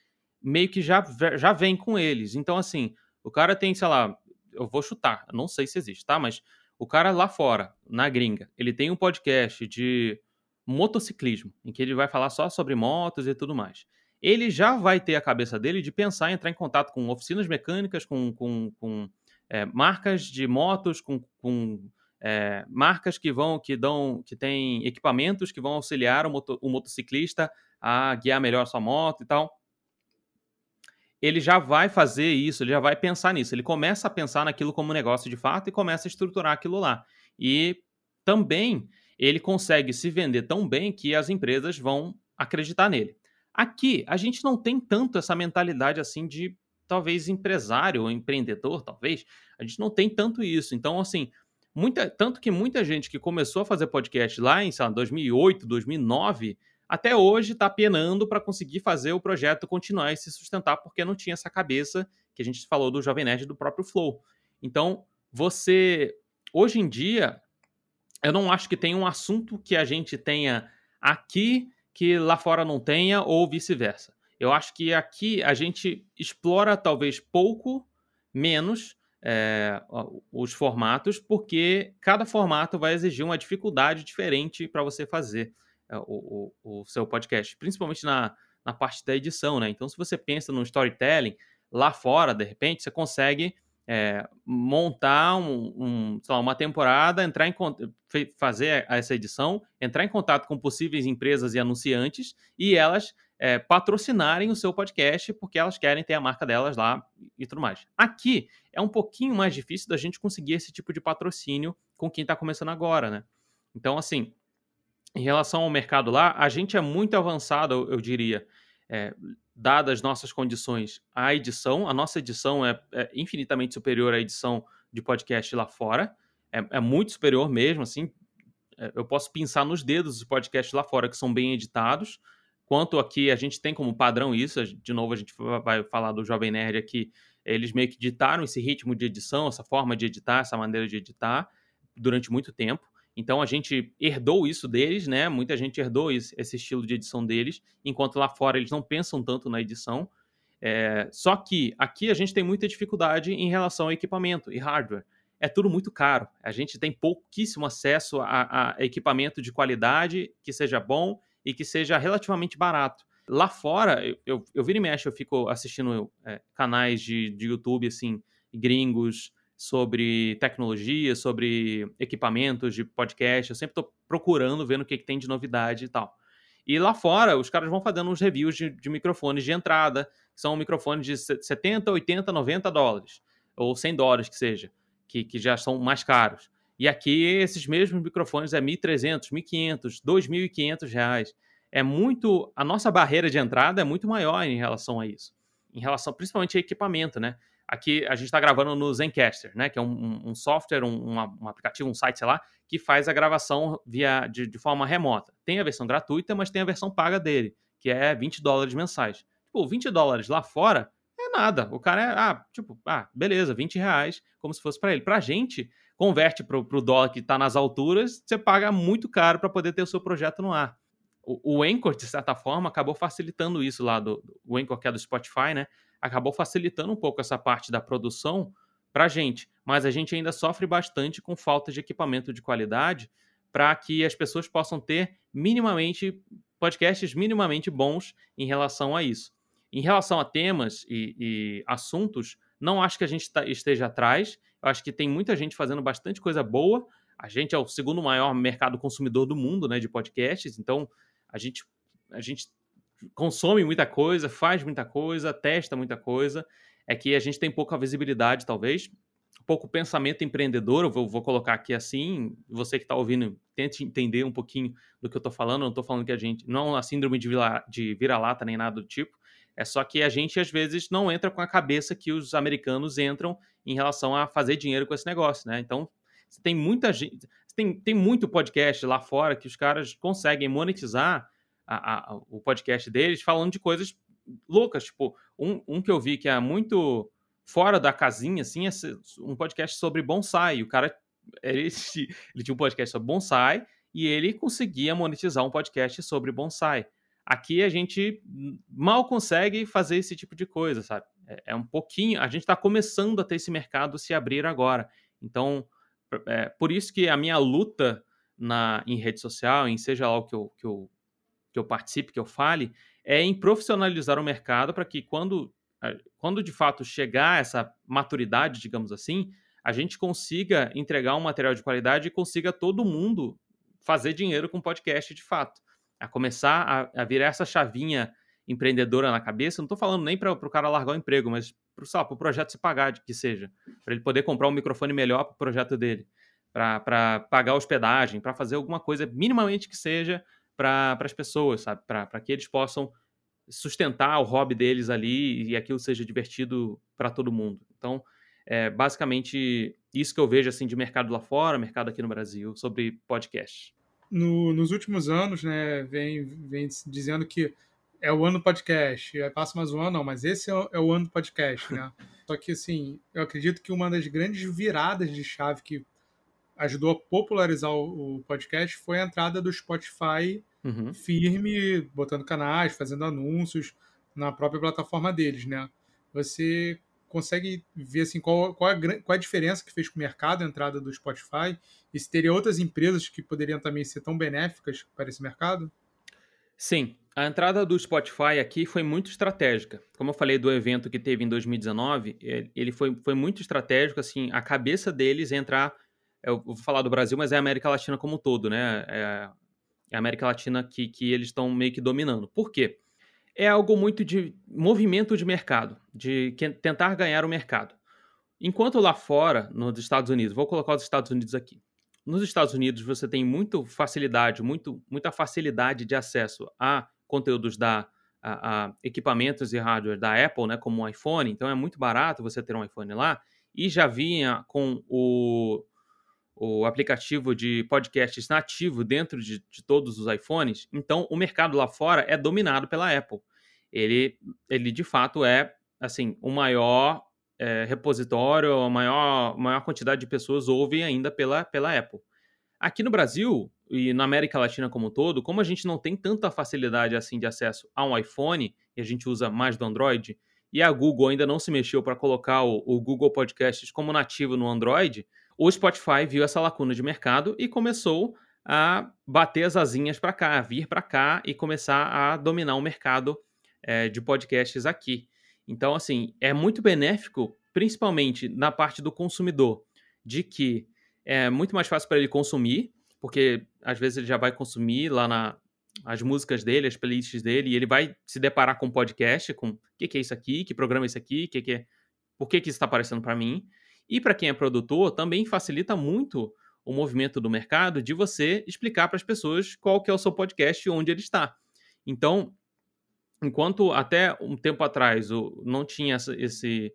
meio que já, já vem com eles. Então, assim, o cara tem, sei lá, eu vou chutar, não sei se existe, tá? Mas o cara lá fora, na gringa, ele tem um podcast de motociclismo, em que ele vai falar só sobre motos e tudo mais ele já vai ter a cabeça dele de pensar em entrar em contato com oficinas mecânicas, com, com, com é, marcas de motos, com, com é, marcas que vão, que dão, que têm equipamentos que vão auxiliar o, moto, o motociclista a guiar melhor a sua moto e tal. Ele já vai fazer isso, ele já vai pensar nisso. Ele começa a pensar naquilo como negócio de fato e começa a estruturar aquilo lá. E também ele consegue se vender tão bem que as empresas vão acreditar nele. Aqui, a gente não tem tanto essa mentalidade assim de talvez empresário ou empreendedor, talvez. A gente não tem tanto isso. Então, assim, muita, tanto que muita gente que começou a fazer podcast lá em, sei lá, 2008, 2009, até hoje está penando para conseguir fazer o projeto continuar e se sustentar, porque não tinha essa cabeça que a gente falou do Jovem Nerd do próprio Flow. Então, você, hoje em dia, eu não acho que tem um assunto que a gente tenha aqui que lá fora não tenha, ou vice-versa. Eu acho que aqui a gente explora talvez pouco menos é, os formatos, porque cada formato vai exigir uma dificuldade diferente para você fazer é, o, o, o, seu podcast, principalmente na, na parte da edição, né? Então, se você pensa no storytelling, lá fora, de repente, você consegue é, montar um, um, lá, uma temporada, entrar em fazer essa edição, entrar em contato com possíveis empresas e anunciantes e elas é, patrocinarem o seu podcast porque elas querem ter a marca delas lá e tudo mais. Aqui é um pouquinho mais difícil da gente conseguir esse tipo de patrocínio com quem está começando agora, né? Então, assim, em relação ao mercado lá, a gente é muito avançado, eu diria. É, dadas nossas condições, a edição. A nossa edição é, é infinitamente superior à edição de podcast lá fora. É, é, muito superior mesmo, assim. É, eu posso pensar nos dedos os podcasts lá fora que são bem editados. Quanto aqui a gente tem como padrão isso, de novo a gente vai falar do Jovem Nerd aqui, eles meio que ditaram esse ritmo de edição, essa forma de editar, essa maneira de editar durante muito tempo. Então a gente herdou isso deles, né? Muita gente herdou esse estilo de edição deles, enquanto lá fora eles não pensam tanto na edição. É, só que aqui a gente tem muita dificuldade em relação ao equipamento e hardware. É tudo muito caro. A gente tem pouquíssimo acesso a, a equipamento de qualidade que seja bom e que seja relativamente barato. Lá fora, eu, eu, eu viro e mexo, eu fico assistindo é, canais de, de YouTube, assim, gringos, sobre tecnologia, sobre equipamentos de podcast. Eu sempre estou procurando, vendo o que, que tem de novidade e tal. E lá fora, os caras vão fazendo uns reviews de, de microfones de entrada, que são microfones de 70, 80, 90 dólares, ou 100 dólares que seja, que, que já são mais caros. E aqui, esses mesmos microfones é 1.300, 1.500, 2.500 reais. É muito... A nossa barreira de entrada é muito maior em relação a isso. Em relação, principalmente, a equipamento, né? Aqui a gente está gravando no Zencaster, né? Que é um, um software, um, um, aplicativo, um site, sei lá, que faz a gravação via de, de, forma remota. Tem a versão gratuita, mas tem a versão paga dele, que é 20 dólares mensais. Tipo, 20 dólares lá fora é nada. O cara é, ah, tipo, ah, beleza, 20 reais, como se fosse para ele. Pra gente, converte pro, pro dólar que está nas alturas, você paga muito caro para poder ter o seu projeto no ar. O, o Anchor, de certa forma, acabou facilitando isso lá do o Anchor, que é do Spotify, né? Acabou facilitando um pouco essa parte da produção para a gente, mas a gente ainda sofre bastante com falta de equipamento de qualidade para que as pessoas possam ter minimamente podcasts minimamente bons em relação a isso. Em relação a temas e, e assuntos, não acho que a gente tá, esteja atrás. Eu acho que tem muita gente fazendo bastante coisa boa. A gente é o segundo maior mercado consumidor do mundo, né, de podcasts. Então, a gente, a gente consome muita coisa, faz muita coisa, testa muita coisa, é que a gente tem pouca visibilidade, talvez, pouco pensamento empreendedor, eu vou, colocar aqui assim, você que está ouvindo, tente entender um pouquinho do que eu estou falando, não estou falando que a gente, não é uma síndrome de, de vira-lata nem nada do tipo, é só que a gente, às vezes, não entra com a cabeça que os americanos entram em relação a fazer dinheiro com esse negócio, né? Então, tem muita gente, tem, tem muito podcast lá fora que os caras conseguem monetizar a, a, o podcast deles falando de coisas loucas. Tipo, um, um que eu vi que é muito fora da casinha, assim, é um podcast sobre bonsai. O cara, ele, ele tinha um podcast sobre bonsai e ele conseguia monetizar um podcast sobre bonsai. Aqui a gente mal consegue fazer esse tipo de coisa, sabe? É, é um pouquinho. A gente está começando a ter esse mercado se abrir agora. Então, é por isso que a minha luta na, em rede social, em seja lá o que eu, que eu que eu participe, que eu fale, é em profissionalizar o mercado para que quando, quando de fato chegar essa maturidade, digamos assim, a gente consiga entregar um material de qualidade e consiga todo mundo fazer dinheiro com podcast de fato. A começar a, a virar essa chavinha empreendedora na cabeça, não estou falando nem para o cara largar o emprego, mas para o projeto se pagar, que seja, para ele poder comprar um microfone melhor para o projeto dele, para pagar hospedagem, para fazer alguma coisa minimamente que seja para as pessoas, sabe? Para que eles possam sustentar o hobby deles ali e aquilo seja divertido para todo mundo. Então, é basicamente isso que eu vejo assim de mercado lá fora, mercado aqui no Brasil, sobre podcast. No, nos últimos anos, né, vem, vem dizendo que é o ano do podcast, aí passa mais um ano, não, mas esse é o, é o ano do podcast, né? Só que, assim, eu acredito que uma das grandes viradas de chave que ajudou a popularizar o, podcast foi a entrada do Spotify uhum. firme, botando canais, fazendo anúncios na própria plataforma deles, né? Você consegue ver assim qual, qual, a, qual a diferença que fez com o mercado a entrada do Spotify e se teria outras empresas que poderiam também ser tão benéficas para esse mercado? Sim, a entrada do Spotify aqui foi muito estratégica. Como eu falei do evento que teve em 2019, ele foi, foi muito estratégico, assim, a cabeça deles é entrar eu vou falar do Brasil, mas é a América Latina como um todo, né? É, é a América Latina que, que eles estão meio que dominando. Por quê? É algo muito de movimento de mercado, de tentar ganhar o mercado. Enquanto lá fora, nos Estados Unidos, vou colocar os Estados Unidos aqui. Nos Estados Unidos você tem muita facilidade, muito, muita facilidade de acesso a conteúdos da a, a equipamentos e hardware da Apple, né, como o iPhone. Então é muito barato você ter um iPhone lá. E já vinha com o o aplicativo de podcasts nativo dentro de, de, todos os iPhones, então o mercado lá fora é dominado pela Apple. Ele, ele de fato é assim o maior é, repositório, a maior, maior quantidade de pessoas ouve ainda pela, pela Apple. Aqui no Brasil e na América Latina como um todo, como a gente não tem tanta facilidade assim de acesso a um iPhone e a gente usa mais do Android, e a Google ainda não se mexeu para colocar o, o Google Podcasts como nativo no Android, o Spotify viu essa lacuna de mercado e começou a bater as asinhas para cá, vir para cá e começar a dominar o mercado é, de podcasts aqui. Então, assim, é muito benéfico principalmente na parte do consumidor, de que é muito mais fácil para ele consumir, porque às vezes ele já vai consumir lá na as músicas dele, as playlists dele, e ele vai se deparar com podcast, com o que, que, é isso aqui, que programa é esse aqui, que que é, por que, que isso está aparecendo para mim. E para quem é produtor, também facilita muito o movimento do mercado de você explicar para as pessoas qual que é o seu podcast e onde ele está. Então, enquanto até um tempo atrás não tinha essa, esse,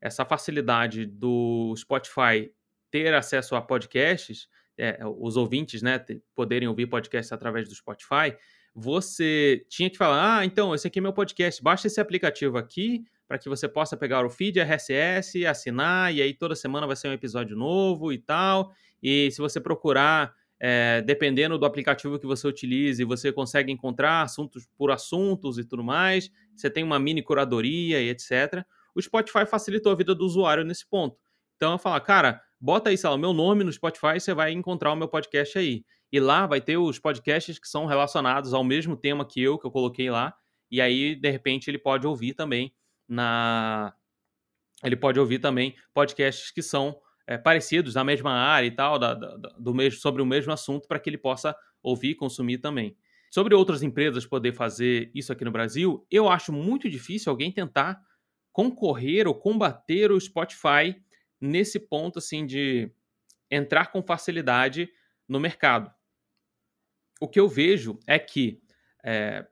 essa facilidade do Spotify ter acesso a podcasts, é, os ouvintes né, poderem ouvir podcasts através do Spotify, você tinha que falar: ah, então, esse aqui é meu podcast, baixa esse aplicativo aqui para que você possa pegar o feed RSS, assinar, e aí toda semana vai ser um episódio novo e tal. E se você procurar, é, dependendo do aplicativo que você utilize, você consegue encontrar assuntos por assuntos e tudo mais. Você tem uma mini curadoria e etc. O Spotify facilitou a vida do usuário nesse ponto. Então eu falo, cara, bota aí, sei lá, o meu nome no Spotify, você vai encontrar o meu podcast aí. E lá vai ter os podcasts que são relacionados ao mesmo tema que eu, que eu coloquei lá. E aí, de repente, ele pode ouvir também na. Ele pode ouvir também podcasts que são é, parecidos, na mesma área e tal, da, da, do mesmo, sobre o mesmo assunto, para que ele possa ouvir e consumir também. Sobre outras empresas poder fazer isso aqui no Brasil, eu acho muito difícil alguém tentar concorrer ou combater o Spotify nesse ponto assim de entrar com facilidade no mercado. O que eu vejo é que, é,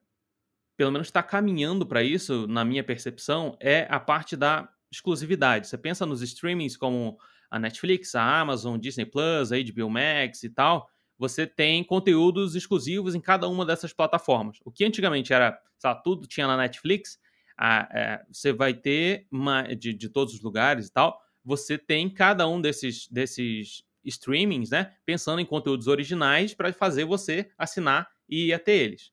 pelo menos está caminhando para isso, na minha percepção, é a parte da exclusividade. Você pensa nos streamings como a Netflix, a Amazon, Disney Plus, a HBO Max e tal, você tem conteúdos exclusivos em cada uma dessas plataformas. O que antigamente era, lá, tudo tinha na Netflix, a, é, você vai ter uma, de, de todos os lugares e tal, você tem cada um desses, desses streamings, né? Pensando em conteúdos originais para fazer você assinar e ir até eles.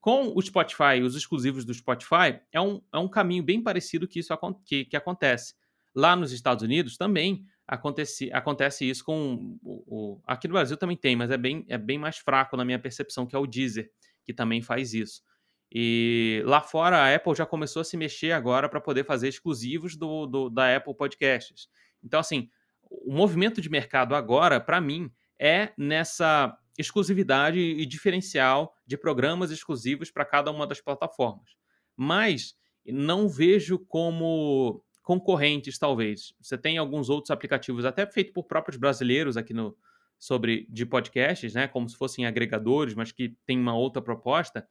Com o Spotify, os exclusivos do Spotify, é um, é um caminho bem parecido que isso que, que acontece. Lá nos Estados Unidos também acontece, acontece isso com o, o, Aqui no Brasil também tem, mas é bem, é bem mais fraco na minha percepção, que é o Deezer, que também faz isso. E lá fora a Apple já começou a se mexer agora para poder fazer exclusivos do, do, da Apple Podcasts. Então, assim, o movimento de mercado agora, para mim, é nessa exclusividade e diferencial de programas exclusivos para cada uma das plataformas. Mas não vejo como concorrentes, talvez. Você tem alguns outros aplicativos, até feitos por próprios brasileiros aqui no sobre de podcasts, né, como se fossem agregadores, mas que tem uma outra proposta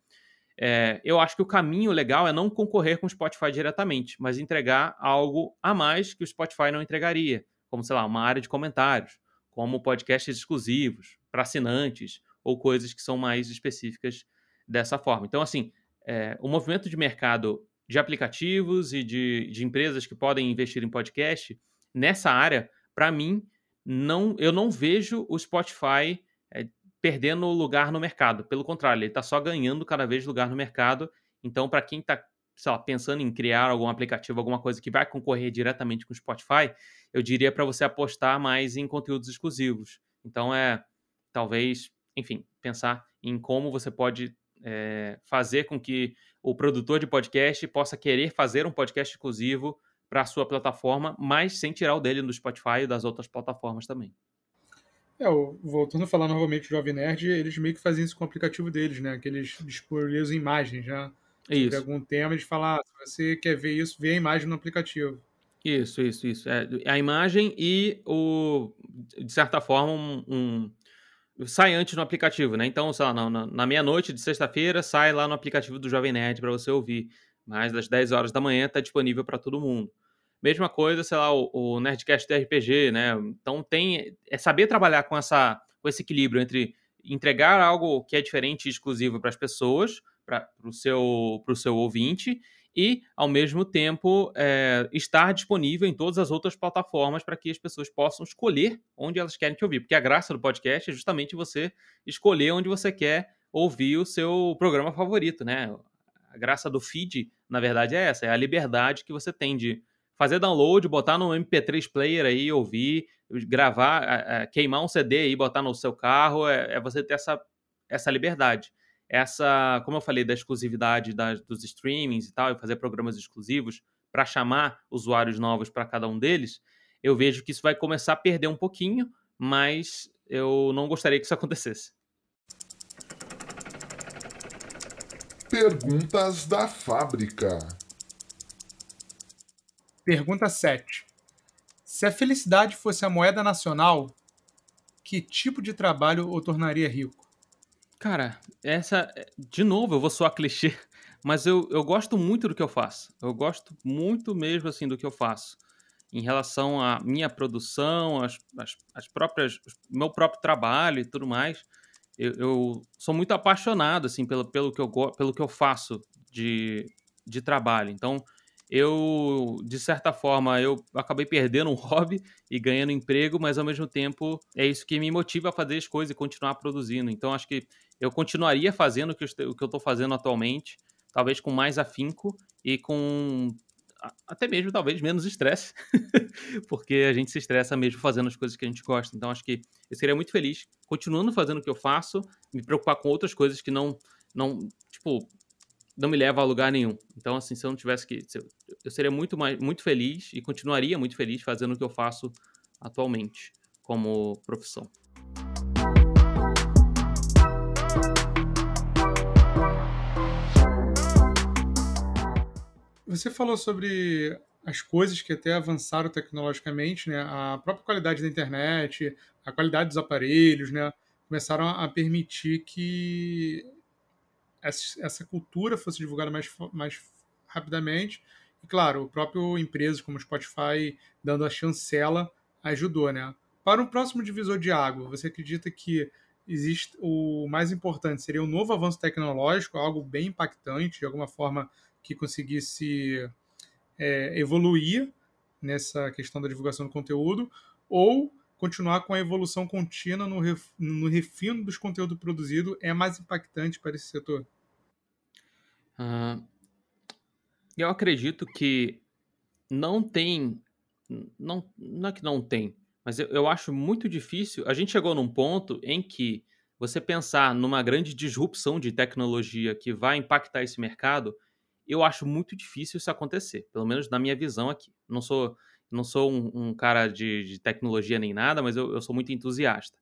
é, eu acho que o caminho legal é não concorrer com o Spotify diretamente, mas entregar algo a mais que o Spotify não entregaria, como, sei lá, uma área de comentários, como podcasts exclusivos para assinantes ou coisas que são mais específicas dessa forma. Então, assim, é, o movimento de mercado de aplicativos e de, de empresas que podem investir em podcast nessa área, para mim, não, eu não vejo o Spotify é, perdendo lugar no mercado. Pelo contrário, ele está só ganhando cada vez lugar no mercado. Então, para quem está pensando em criar algum aplicativo, alguma coisa que vai concorrer diretamente com o Spotify, eu diria para você apostar mais em conteúdos exclusivos. Então, é talvez, enfim, pensar em como você pode é, fazer com que o produtor de podcast possa querer fazer um podcast exclusivo para a sua plataforma, mas sem tirar o dele do Spotify e das outras plataformas também. É, voltando a falar novamente do Jovem Nerd, eles meio que fazem isso com o aplicativo deles, né? Que eles disponibilizam imagens, já. Né? Sobre algum tema, eles falam, ah, se você quer ver isso, vê a imagem no aplicativo. Isso, isso, isso. É, a imagem e o, de certa forma, um, um sai antes no aplicativo, né? Então, sei lá, na, na meia-noite de sexta-feira, sai lá no aplicativo do Jovem Nerd para você ouvir. Mas das 10 horas da manhã está disponível para todo mundo. Mesma coisa, sei lá, o, o Nerdcast RPG, né? Então tem é saber trabalhar com essa com esse equilíbrio entre entregar algo que é diferente e exclusivo para as pessoas, para o seu, seu ouvinte, e, ao mesmo tempo, é, estar disponível em todas as outras plataformas para que as pessoas possam escolher onde elas querem te ouvir. Porque a graça do podcast é justamente você escolher onde você quer ouvir o seu programa favorito, né? A graça do feed, na verdade, é essa: é a liberdade que você tem de fazer download, botar no MP3 player aí, ouvir, gravar, é, é, queimar um CD aí, botar no seu carro, é, é, você ter essa, essa liberdade. Essa, como eu falei, da exclusividade das, dos streamings e tal, e fazer programas exclusivos para chamar usuários novos para cada um deles, eu vejo que isso vai começar a perder um pouquinho, mas eu não gostaria que isso acontecesse. Perguntas da fábrica. Pergunta 7. Se a felicidade fosse a moeda nacional, que tipo de trabalho o tornaria rico? Cara, essa. De novo, eu vou soar clichê, mas eu, eu gosto muito do que eu faço. Eu gosto muito mesmo assim do que eu faço. Em relação à minha produção, as, as, as próprias. meu próprio trabalho e tudo mais. Eu, eu, sou muito apaixonado assim pelo, pelo, que, eu, pelo que eu faço de, de trabalho. Então, eu, de certa forma, eu acabei perdendo um hobby e ganhando emprego, mas ao mesmo tempo é isso que me motiva a fazer as coisas e continuar produzindo. Então, acho que eu continuaria fazendo o que eu estou fazendo atualmente, talvez com mais afinco e com até mesmo talvez menos estresse, porque a gente se estressa mesmo fazendo as coisas que a gente gosta. Então acho que eu seria muito feliz continuando fazendo o que eu faço, me preocupar com outras coisas que não não, tipo, não me leva a lugar nenhum. Então, assim, se eu não tivesse que. Eu seria muito, mais, muito feliz e continuaria muito feliz fazendo o que eu faço atualmente como profissão. Você falou sobre as coisas que até avançaram tecnologicamente, né? A própria qualidade da internet, a qualidade dos aparelhos, né? Começaram a permitir que essa cultura fosse divulgada mais, mais rapidamente. E, claro, o próprio empresas como o Spotify dando a chancela ajudou, né? Para um próximo divisor de água, você acredita que existe o mais importante seria um novo avanço tecnológico, algo bem impactante, de alguma forma que conseguisse é, evoluir nessa questão da divulgação do conteúdo, ou continuar com a evolução contínua no, ref, no refino dos conteúdos produzidos é mais impactante para esse setor? Uh, eu acredito que não tem. Não, não é que não tem, mas eu, eu acho muito difícil. A gente chegou num ponto em que você pensar numa grande disrupção de tecnologia que vai impactar esse mercado, eu acho muito difícil isso acontecer, pelo menos na minha visão aqui. Não sou não sou um, um cara de, de, tecnologia nem nada, mas eu, eu, sou muito entusiasta.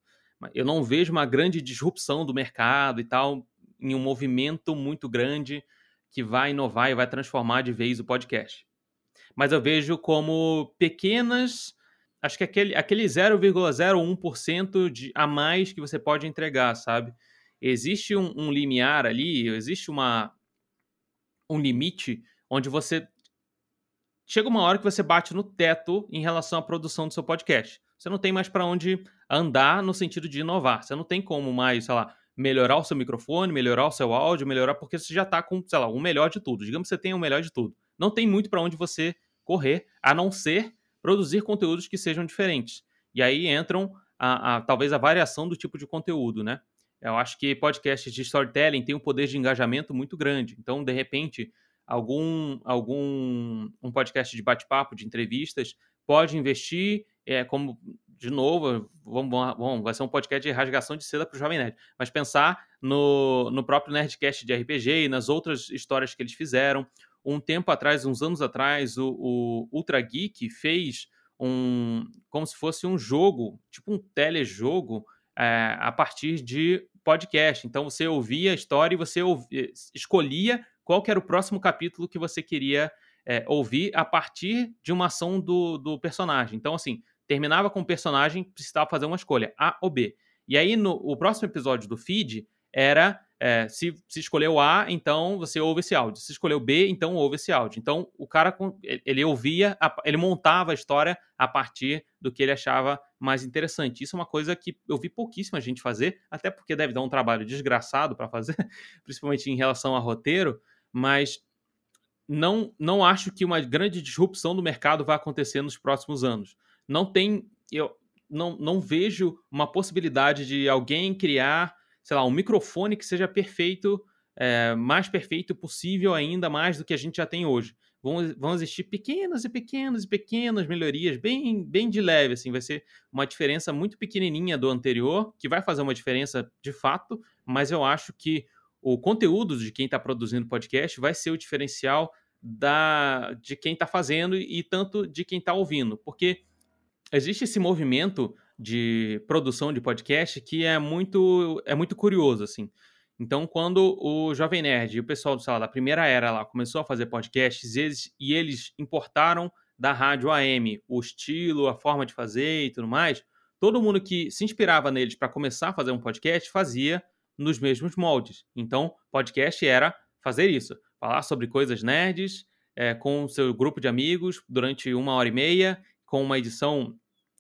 Eu não vejo uma grande disrupção do mercado e tal, em um movimento muito grande que vai inovar e vai transformar de vez o podcast. Mas eu vejo como pequenas, acho que aquele, aquele 0,01% de, a mais que você pode entregar, sabe? Existe um, um limiar ali, existe uma, um limite onde você chega uma hora que você bate no teto em relação à produção do seu podcast. Você não tem mais para onde andar no sentido de inovar. Você não tem como mais, sei lá, melhorar o seu microfone, melhorar o seu áudio, melhorar porque você já está com, sei lá, o melhor de tudo. Digamos que você tem o melhor de tudo. Não tem muito para onde você correr, a não ser produzir conteúdos que sejam diferentes. E aí entram a, a, talvez a variação do tipo de conteúdo, né? Eu acho que podcasts de storytelling têm um poder de engajamento muito grande. Então, de repente, algum, algum um podcast de bate-papo, de entrevistas, pode investir, é, como, de novo, vamos, vamos, vai ser um podcast de rasgação de seda para o Jovem Nerd, mas pensar no, no próprio Nerdcast de RPG e nas outras histórias que eles fizeram. Um tempo atrás, uns anos atrás, o, o Ultra Geek fez um como se fosse um jogo, tipo um telejogo, é, a partir de podcast. Então você ouvia a história e você ouvia, escolhia qual era o próximo capítulo que você queria é, ouvir a partir de uma ação do, do personagem. Então, assim, terminava com o personagem, precisava fazer uma escolha, A ou B. E aí, no o próximo episódio do feed era é, se, se escolheu A, então você ouve esse áudio. Se escolheu B, então ouve esse áudio. Então o cara ele ouvia, ele montava a história a partir do que ele achava mais interessante. Isso é uma coisa que eu vi pouquíssima gente fazer, até porque deve dar um trabalho desgraçado para fazer, principalmente em relação a roteiro mas não, não acho que uma grande disrupção do mercado vai acontecer nos próximos anos. Não tem. Eu não, não vejo uma possibilidade de alguém criar, sei lá, um microfone que seja perfeito, é, mais perfeito possível ainda, mais do que a gente já tem hoje. Vão, vão existir pequenas e pequenas e pequenas melhorias, bem, bem de leve, assim, vai ser uma diferença muito pequenininha do anterior, que vai fazer uma diferença de fato, mas eu acho que o conteúdo de quem está produzindo podcast vai ser o diferencial da de quem está fazendo e tanto de quem está ouvindo, porque existe esse movimento de produção de podcast que é muito é muito curioso assim. Então, quando o Jovem Nerd e o pessoal lá, da primeira era lá começou a fazer podcasts eles, e eles importaram da rádio AM o estilo, a forma de fazer e tudo mais, todo mundo que se inspirava neles para começar a fazer um podcast fazia nos mesmos moldes. Então, podcast era fazer isso, falar sobre coisas nerds é, com o seu grupo de amigos durante uma hora e meia, com uma edição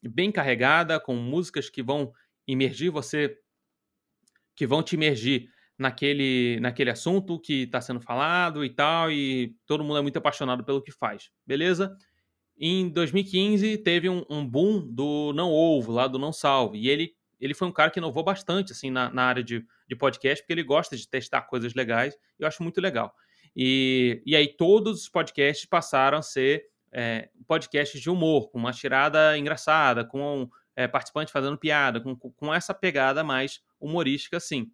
bem carregada, com músicas que vão imergir você, que vão te imergir naquele, naquele assunto que está sendo falado e tal, e todo mundo é muito apaixonado pelo que faz, beleza? Em 2015 teve um, um boom do Não Ovo, lá do Não Salve, e ele, ele foi um cara que inovou bastante assim na, na área de, de podcast, porque ele gosta de testar coisas legais, e eu acho muito legal. E, e aí todos os podcasts passaram a ser é, podcasts de humor, com uma tirada engraçada, com é, participante fazendo piada, com, com essa pegada mais humorística, assim.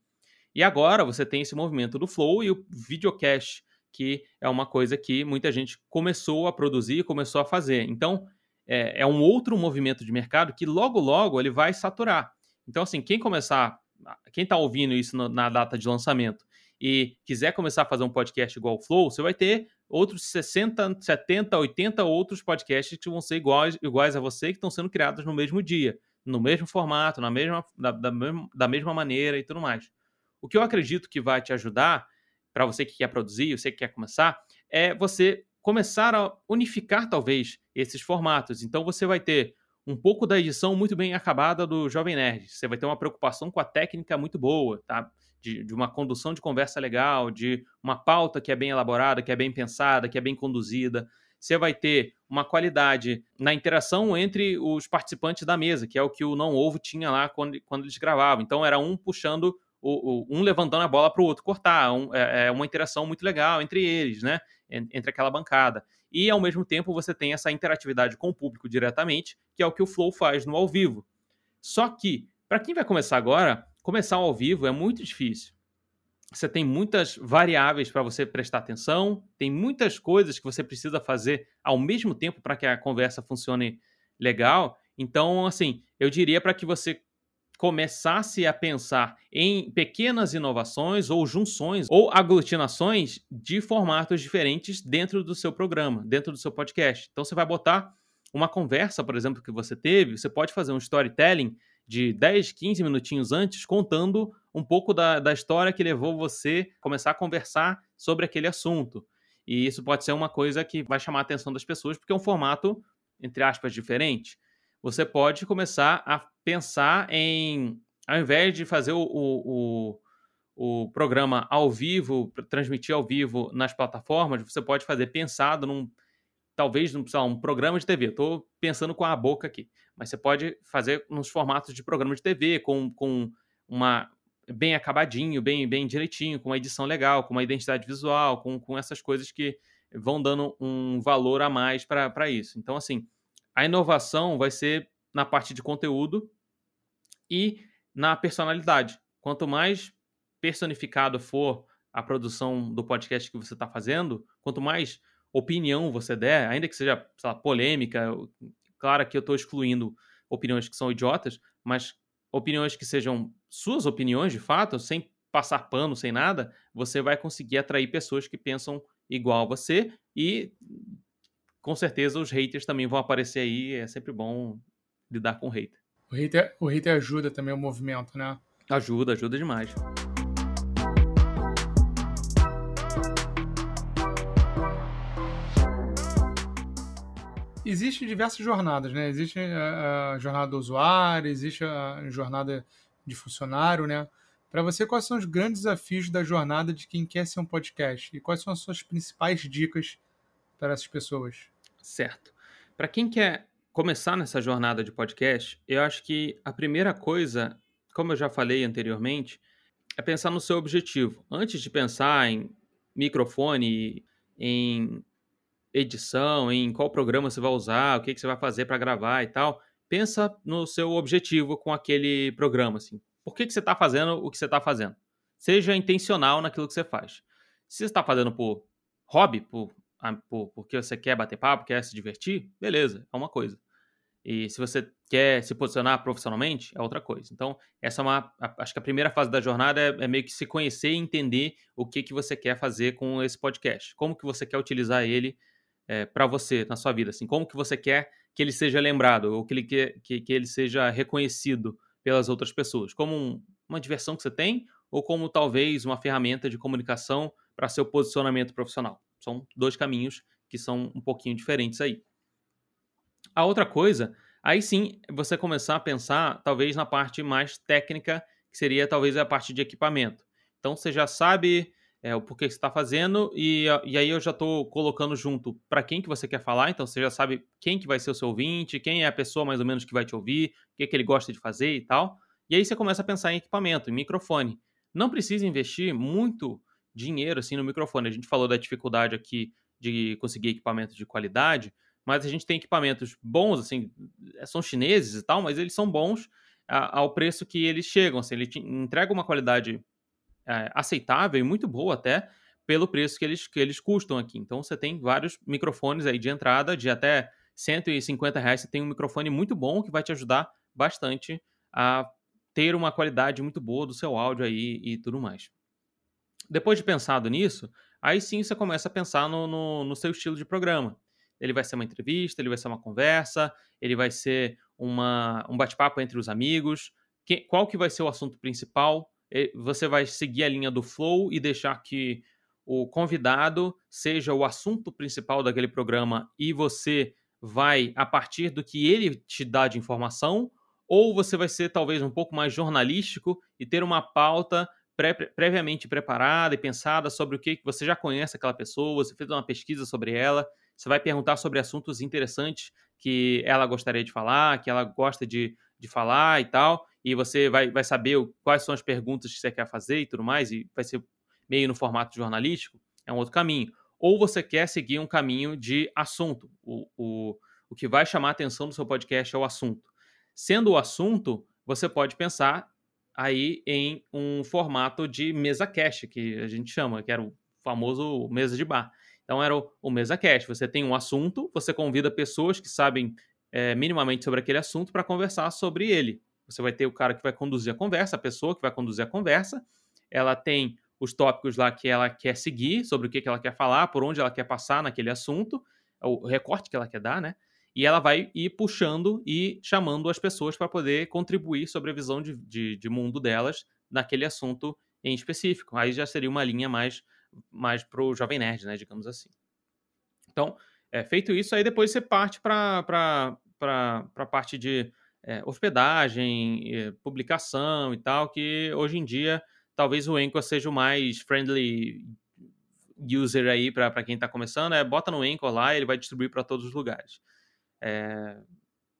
E agora você tem esse movimento do Flow e o videocast, que é uma coisa que muita gente começou a produzir, começou a fazer. Então, é, é um outro movimento de mercado que logo, logo ele vai saturar. Então, assim, quem começar, quem está ouvindo isso no, na data de lançamento e quiser começar a fazer um podcast igual o Flow, você vai ter outros 60, 70, 80 outros podcasts que vão ser iguais, iguais a você, que estão sendo criados no mesmo dia, no mesmo formato, na mesma, da, da, da mesma maneira e tudo mais. O que eu acredito que vai te ajudar, para você que quer produzir, você que quer começar, é você começar a unificar, talvez, esses formatos. Então, você vai ter um pouco da edição muito bem acabada do Jovem Nerd. Você vai ter uma preocupação com a técnica muito boa, tá? De, de, uma condução de conversa legal, de uma pauta que é bem elaborada, que é bem pensada, que é bem conduzida. Você vai ter uma qualidade na interação entre os participantes da mesa, que é o que o Não Ovo tinha lá quando, quando eles gravavam. Então, era um puxando o, o, um levantando a bola para o outro cortar. Um, é, é, uma interação muito legal entre eles, né? Entre aquela bancada. E ao mesmo tempo você tem essa interatividade com o público diretamente, que é o que o Flow faz no ao vivo. Só que, para quem vai começar agora, começar ao vivo é muito difícil. Você tem muitas variáveis para você prestar atenção, tem muitas coisas que você precisa fazer ao mesmo tempo para que a conversa funcione legal. Então, assim, eu diria para que você começasse a pensar em pequenas inovações ou junções ou aglutinações de formatos diferentes dentro do seu programa, dentro do seu podcast. Então você vai botar uma conversa, por exemplo, que você teve, você pode fazer um storytelling de 10, 15 minutinhos antes, contando um pouco da, da história que levou você a começar a conversar sobre aquele assunto. E isso pode ser uma coisa que vai chamar a atenção das pessoas, porque é um formato, entre aspas, diferente você pode começar a pensar em, ao invés de fazer o, o, o, programa ao vivo, transmitir ao vivo nas plataformas, você pode fazer pensado num, talvez, num, lá, um programa de TV. Estou pensando com a boca aqui, mas você pode fazer nos formatos de programa de TV, com, com uma bem acabadinho, bem, bem direitinho, com uma edição legal, com uma identidade visual, com, com essas coisas que vão dando um valor a mais para isso. Então, assim, a inovação vai ser na parte de conteúdo e na personalidade. Quanto mais personificado for a produção do podcast que você está fazendo, quanto mais opinião você der, ainda que seja lá, polêmica, claro que eu estou excluindo opiniões que são idiotas, mas opiniões que sejam suas opiniões de fato, sem passar pano, sem nada, você vai conseguir atrair pessoas que pensam igual a você e com certeza os haters também vão aparecer aí. É sempre bom lidar com o hater. O hater, o hater ajuda também o movimento, né? Ajuda, ajuda demais. Existem diversas jornadas, né? Existe a, a jornada do usuário, existe a jornada de funcionário, né? Para você, quais são os grandes desafios da jornada de quem quer ser um podcast? E quais são as suas principais dicas para essas pessoas? Certo. Para quem quer começar nessa jornada de podcast, eu acho que a primeira coisa, como eu já falei anteriormente, é pensar no seu objetivo. Antes de pensar em microfone, em edição, em qual programa você vai usar, o que, que você vai fazer para gravar e tal, pensa no seu objetivo com aquele programa. Assim. Por que, que você está fazendo o que você está fazendo? Seja intencional naquilo que você faz. Se você está fazendo por hobby, por por, porque você quer bater papo, quer se divertir, beleza, é uma coisa. E se você quer se posicionar profissionalmente, é outra coisa. Então, essa é uma. Acho que a primeira fase da jornada é, é meio que se conhecer e entender o que, que você quer fazer com esse podcast. Como que você quer utilizar ele é, para você na sua vida. Assim, como que você quer que ele seja lembrado, ou que ele, que, que, que ele seja reconhecido pelas outras pessoas. Como um, uma diversão que você tem, ou como talvez uma ferramenta de comunicação para seu posicionamento profissional. São dois caminhos que são um pouquinho diferentes aí. A outra coisa, aí sim, você começar a pensar talvez na parte mais técnica, que seria talvez a parte de equipamento. Então você já sabe é, o porquê que você está fazendo e, e aí eu já estou colocando junto para quem que você quer falar, então você já sabe quem que vai ser o seu ouvinte, quem é a pessoa mais ou menos que vai te ouvir, o que, que ele gosta de fazer e tal. E aí você começa a pensar em equipamento, em microfone. Não precisa investir muito dinheiro assim no microfone. A gente falou da dificuldade aqui de conseguir equipamento de qualidade, mas a gente tem equipamentos bons, assim, eh, são chineses e tal, mas eles são bons ao preço que eles chegam. Assim, ele entrega uma qualidade é, aceitável e muito boa até pelo preço que eles, que eles custam aqui. Então você tem vários microfones aí de entrada de até 150 reais. Você tem um microfone muito bom que vai te ajudar bastante a ter uma qualidade muito boa do seu áudio aí e tudo mais. Depois de pensado nisso, aí sim você começa a pensar no, no, no seu estilo de programa ele vai ser uma entrevista, ele vai ser uma conversa, ele vai ser uma, um bate-papo entre os amigos. Que, qual que vai ser o assunto principal? Você vai seguir a linha do flow e deixar que o convidado seja o assunto principal daquele programa e você vai a partir do que ele te dá de informação, ou você vai ser talvez um pouco mais jornalístico e ter uma pauta previamente preparada e pensada sobre o que você já conhece aquela pessoa, você fez uma pesquisa sobre ela você vai perguntar sobre assuntos interessantes que ela gostaria de falar, que ela gosta de, de falar e tal, e você vai, vai saber quais são as perguntas que você quer fazer e tudo mais, e vai ser meio no formato jornalístico, é um outro caminho. Ou você quer seguir um caminho de assunto. O, o, o que vai chamar a atenção do seu podcast é o assunto. Sendo o assunto, você pode pensar aí em um formato de mesa cast, que a gente chama, que era o famoso mesa de bar. Então era o, o Mesa Cast. Você tem um assunto, você convida pessoas que sabem é, minimamente sobre aquele assunto para conversar sobre ele. Você vai ter o cara que vai conduzir a conversa, a pessoa que vai conduzir a conversa. Ela tem os tópicos lá que ela quer seguir, sobre o que, que ela quer falar, por onde ela quer passar naquele assunto, o recorte que ela quer dar, né? E ela vai ir puxando e chamando as pessoas para poder contribuir sobre a visão de, de, de mundo delas naquele assunto em específico. Aí já seria uma linha mais mais pro Jovem Nerd, né, digamos assim. Então, é, feito isso, aí depois você parte para a parte de é, hospedagem, é, publicação e tal, que hoje em dia talvez o Anchor seja o mais friendly user aí para quem está começando, é bota no Anchor lá, ele vai distribuir para todos os lugares. É,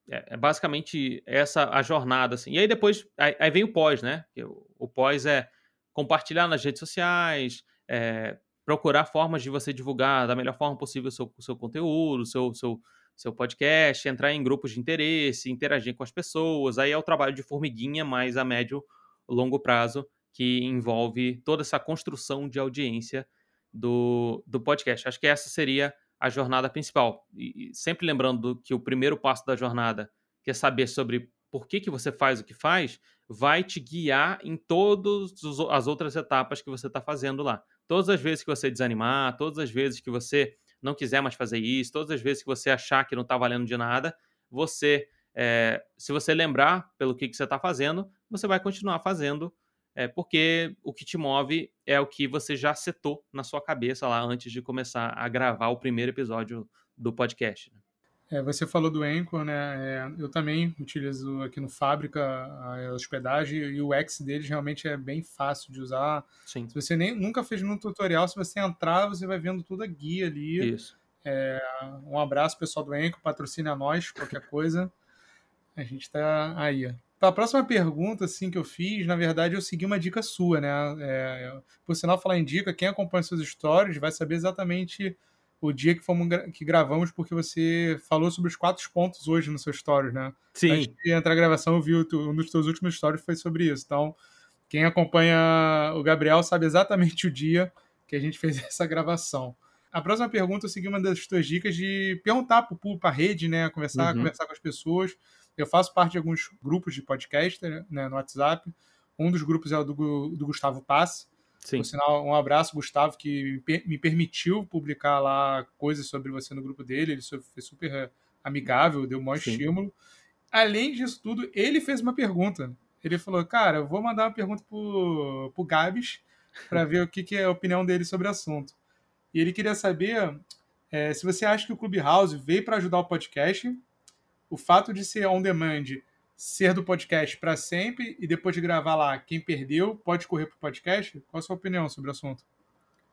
é, é, basicamente essa a jornada, assim. E aí depois, aí, aí vem o pós, né? O, o, pós é compartilhar nas redes sociais, é, procurar formas de você divulgar da melhor forma possível o seu, seu conteúdo, o seu, seu, seu podcast, entrar em grupos de interesse, interagir com as pessoas. Aí é o trabalho de formiguinha, mais a médio longo prazo, que envolve toda essa construção de audiência do, do podcast. Acho que essa seria a jornada principal. E sempre lembrando que o primeiro passo da jornada, que é saber sobre por que, que você faz o que faz, vai te guiar em todas as outras etapas que você está fazendo lá. Todas as vezes que você desanimar, todas as vezes que você não quiser mais fazer isso, todas as vezes que você achar que não está valendo de nada, você, é, se você lembrar pelo que, que você está fazendo, você vai continuar fazendo, é, porque o que te move é o que você já setou na sua cabeça lá antes de começar a gravar o primeiro episódio do podcast. Né? É, você falou do Anchor, né? É, eu também utilizo aqui no Fábrica a hospedagem e o X deles realmente é bem fácil de usar. Sim. Se você nem, nunca fez nenhum tutorial, se você entrar, você vai vendo toda a guia ali. Isso. É, um abraço, pessoal do Anchor, patrocina nós, qualquer coisa. A gente está aí. Para a próxima pergunta assim, que eu fiz, na verdade, eu segui uma dica sua, né? É, por sinal, falar em dica, quem acompanha seus stories vai saber exatamente o dia que fomos que gravamos, porque você falou sobre os quatro pontos hoje no seu stories, né? Sim. Antes de entrar a gravação, eu vi um dos teus últimos stories foi sobre isso. Então, quem acompanha o Gabriel sabe exatamente o dia que a gente fez essa gravação. a próxima pergunta eu segui uma das tuas dicas de perguntar para o público, para a rede, né? Conversar, Uhum. conversar com as pessoas. Eu faço parte de alguns grupos de podcast né, no WhatsApp. Um dos grupos é o do, do Gustavo Passe. Sim. Por sinal, um abraço, Gustavo, que me per- me permitiu publicar lá coisas sobre você no grupo dele. Ele foi super eh, amigável, deu o maior Sim. estímulo. Além disso tudo, ele fez uma pergunta. Ele falou, cara, eu vou mandar uma pergunta pro, pro Gabs para ver o que, que é a opinião dele sobre o assunto. E ele queria saber eh, se você acha que o Clubhouse veio para ajudar o podcast, o fato de ser on demand ser do podcast para sempre e depois de gravar lá, quem perdeu pode correr pro podcast? Qual a sua opinião sobre o assunto?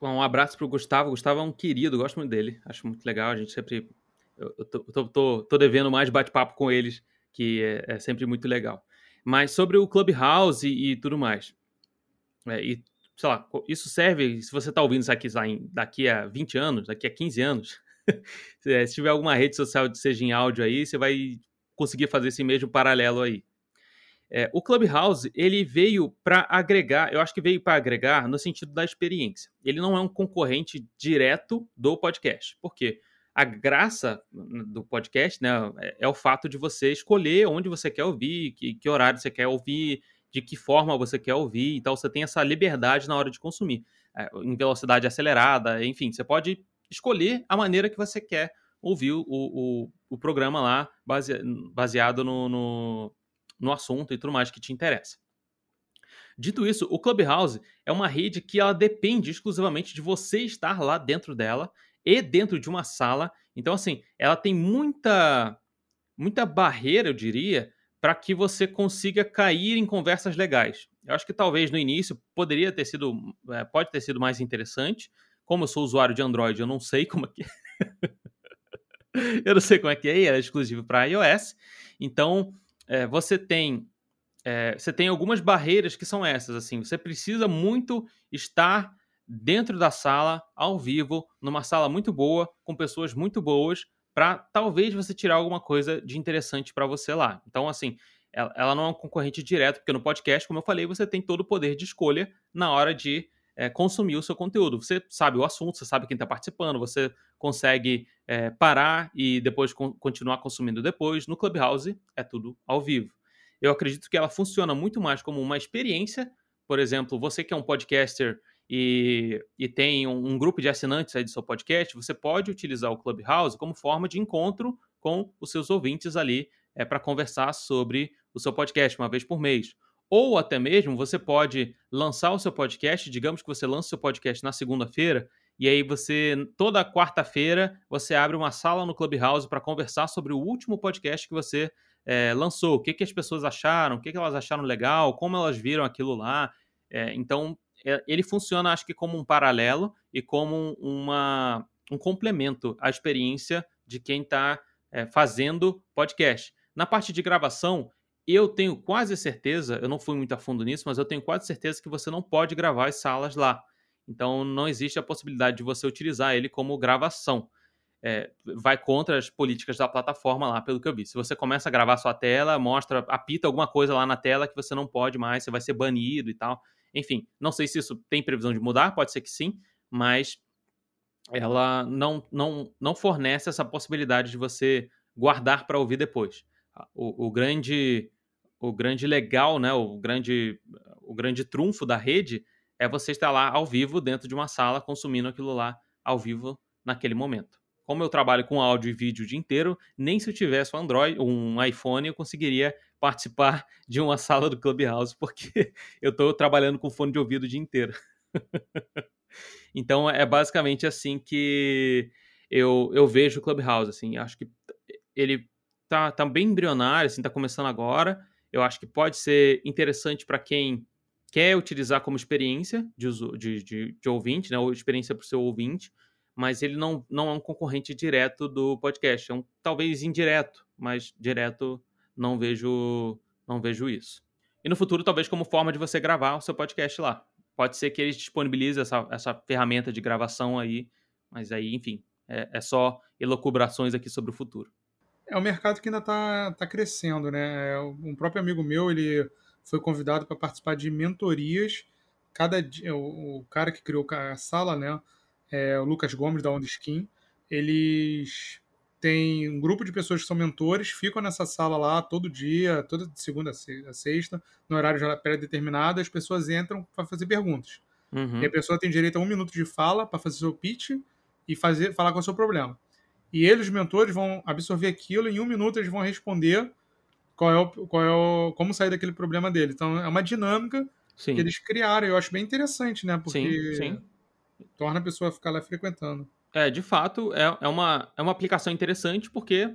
Bom, um abraço Gustavo. O Gustavo é um querido, gosto muito dele. Acho muito legal. A gente sempre. Eu, tô, tô, tô- tô devendo mais bate-papo com eles, que é, é sempre muito legal. Mas sobre o Clubhouse e, e tudo mais. É, e, sei lá, isso serve. Se você tá ouvindo isso aqui daqui a 20 anos, daqui a 15 anos, se tiver alguma rede social que seja em áudio aí, você vai conseguir fazer esse mesmo paralelo aí. É, o Clubhouse ele veio para agregar, eu acho que veio para agregar no sentido da experiência. Ele não é um concorrente direto do podcast. Por quê? A graça do podcast né, é, é o fato de você escolher onde você quer ouvir, que, que horário você quer ouvir, de que forma você quer ouvir. Então você tem essa liberdade na hora de consumir. É, em velocidade acelerada, enfim, você pode escolher a maneira que você quer ouvir o, o, o programa lá, base- baseado no- no, no assunto e tudo mais que te interessa. Dito isso, o Clubhouse é uma rede que ela depende exclusivamente de você estar lá dentro dela e dentro de uma sala. Então, assim, ela tem muita, muita barreira, eu diria, para que você consiga cair em conversas legais. Eu acho que talvez no início poderia ter sido, é, pode ter sido mais interessante. Como eu sou usuário de Android, eu não sei como é que eu não sei como é que é, e ela é exclusivo para iOS. Então, é, você tem é, você tem algumas barreiras que são essas, assim, você precisa muito estar dentro da sala, ao vivo, numa sala muito boa, com pessoas muito boas, para talvez você tirar alguma coisa de interessante para você lá. Então, assim, ela, ela não é um concorrente direto, porque no podcast, como eu falei, você tem todo o poder de escolha na hora de é, consumir o seu conteúdo. Você sabe o assunto, você sabe quem está participando, você consegue é, parar e depois con- continuar consumindo depois. No Clubhouse é tudo ao vivo. Eu acredito que ela funciona muito mais como uma experiência. Por exemplo, você que é um podcaster e, e tem um, um grupo de assinantes aí do seu podcast, você pode utilizar o Clubhouse como forma de encontro com os seus ouvintes ali é, para conversar sobre o seu podcast uma vez por mês. Ou até mesmo você pode lançar o seu podcast, digamos que você lança o seu podcast na segunda-feira, e aí você, toda quarta-feira, você abre uma sala no Clubhouse para conversar sobre o último podcast que você é, lançou, o que, que as pessoas acharam, o que, que elas acharam legal, como elas viram aquilo lá. É, então, é, ele funciona, acho que, como um paralelo e como uma, um complemento à experiência de quem está é, fazendo podcast. Na parte de gravação, eu tenho quase certeza, eu não fui muito a fundo nisso, mas eu tenho quase certeza que você não pode gravar as salas lá. Então, não existe a possibilidade de você utilizar ele como gravação. É, vai contra as políticas da plataforma lá, pelo que eu vi. Se você começa a gravar sua tela, mostra, apita alguma coisa lá na tela que você não pode mais, você vai ser banido e tal. Enfim, não sei se isso tem previsão de mudar, pode ser que sim, mas ela não, não, não fornece essa possibilidade de você guardar para ouvir depois. O, o, grande o grande legal, né, o grande o grande trunfo da rede é você estar lá ao vivo dentro de uma sala consumindo aquilo lá ao vivo naquele momento. Como eu trabalho com áudio e vídeo o dia inteiro, nem se eu tivesse um Android, um iPhone, eu conseguiria participar de uma sala do Clubhouse, porque eu estou trabalhando com fone de ouvido o dia inteiro. então é basicamente assim que eu, eu vejo o Clubhouse. Assim, acho que ele tá, tá bem embrionário, assim, tá começando agora. Eu acho que pode ser interessante para quem quer utilizar como experiência de, de, de, de ouvinte, né, ou experiência para o seu ouvinte, mas ele não, não é um concorrente direto do podcast. É um talvez indireto, mas direto não vejo, não vejo isso. E no futuro, talvez como forma de você gravar o seu podcast lá. Pode ser que eles disponibilizem essa, essa ferramenta de gravação aí, mas aí, enfim, é, é só elocubrações aqui sobre o futuro. É um mercado que ainda está tá crescendo, né? Um próprio amigo meu, ele foi convidado para participar de mentorias. Cada dia, o, o, cara que criou a sala, né? é, o Lucas Gomes da Onda Skin. Eles têm um grupo de pessoas que são mentores, ficam nessa sala lá todo dia, toda segunda a sexta, no horário já pré-determinado, as pessoas entram para fazer perguntas. Uhum. E a pessoa tem direito a um minuto de fala para fazer seu pitch e fazer, falar qual é o seu problema. E eles, os mentores, vão absorver aquilo e em um minuto eles vão responder qual é o, qual é o, como sair daquele problema dele. Então é uma dinâmica Sim. que eles criaram. Eu acho bem interessante, né? Porque Sim, sim. torna a pessoa ficar lá frequentando. É, de fato, é, é, uma, é uma aplicação interessante porque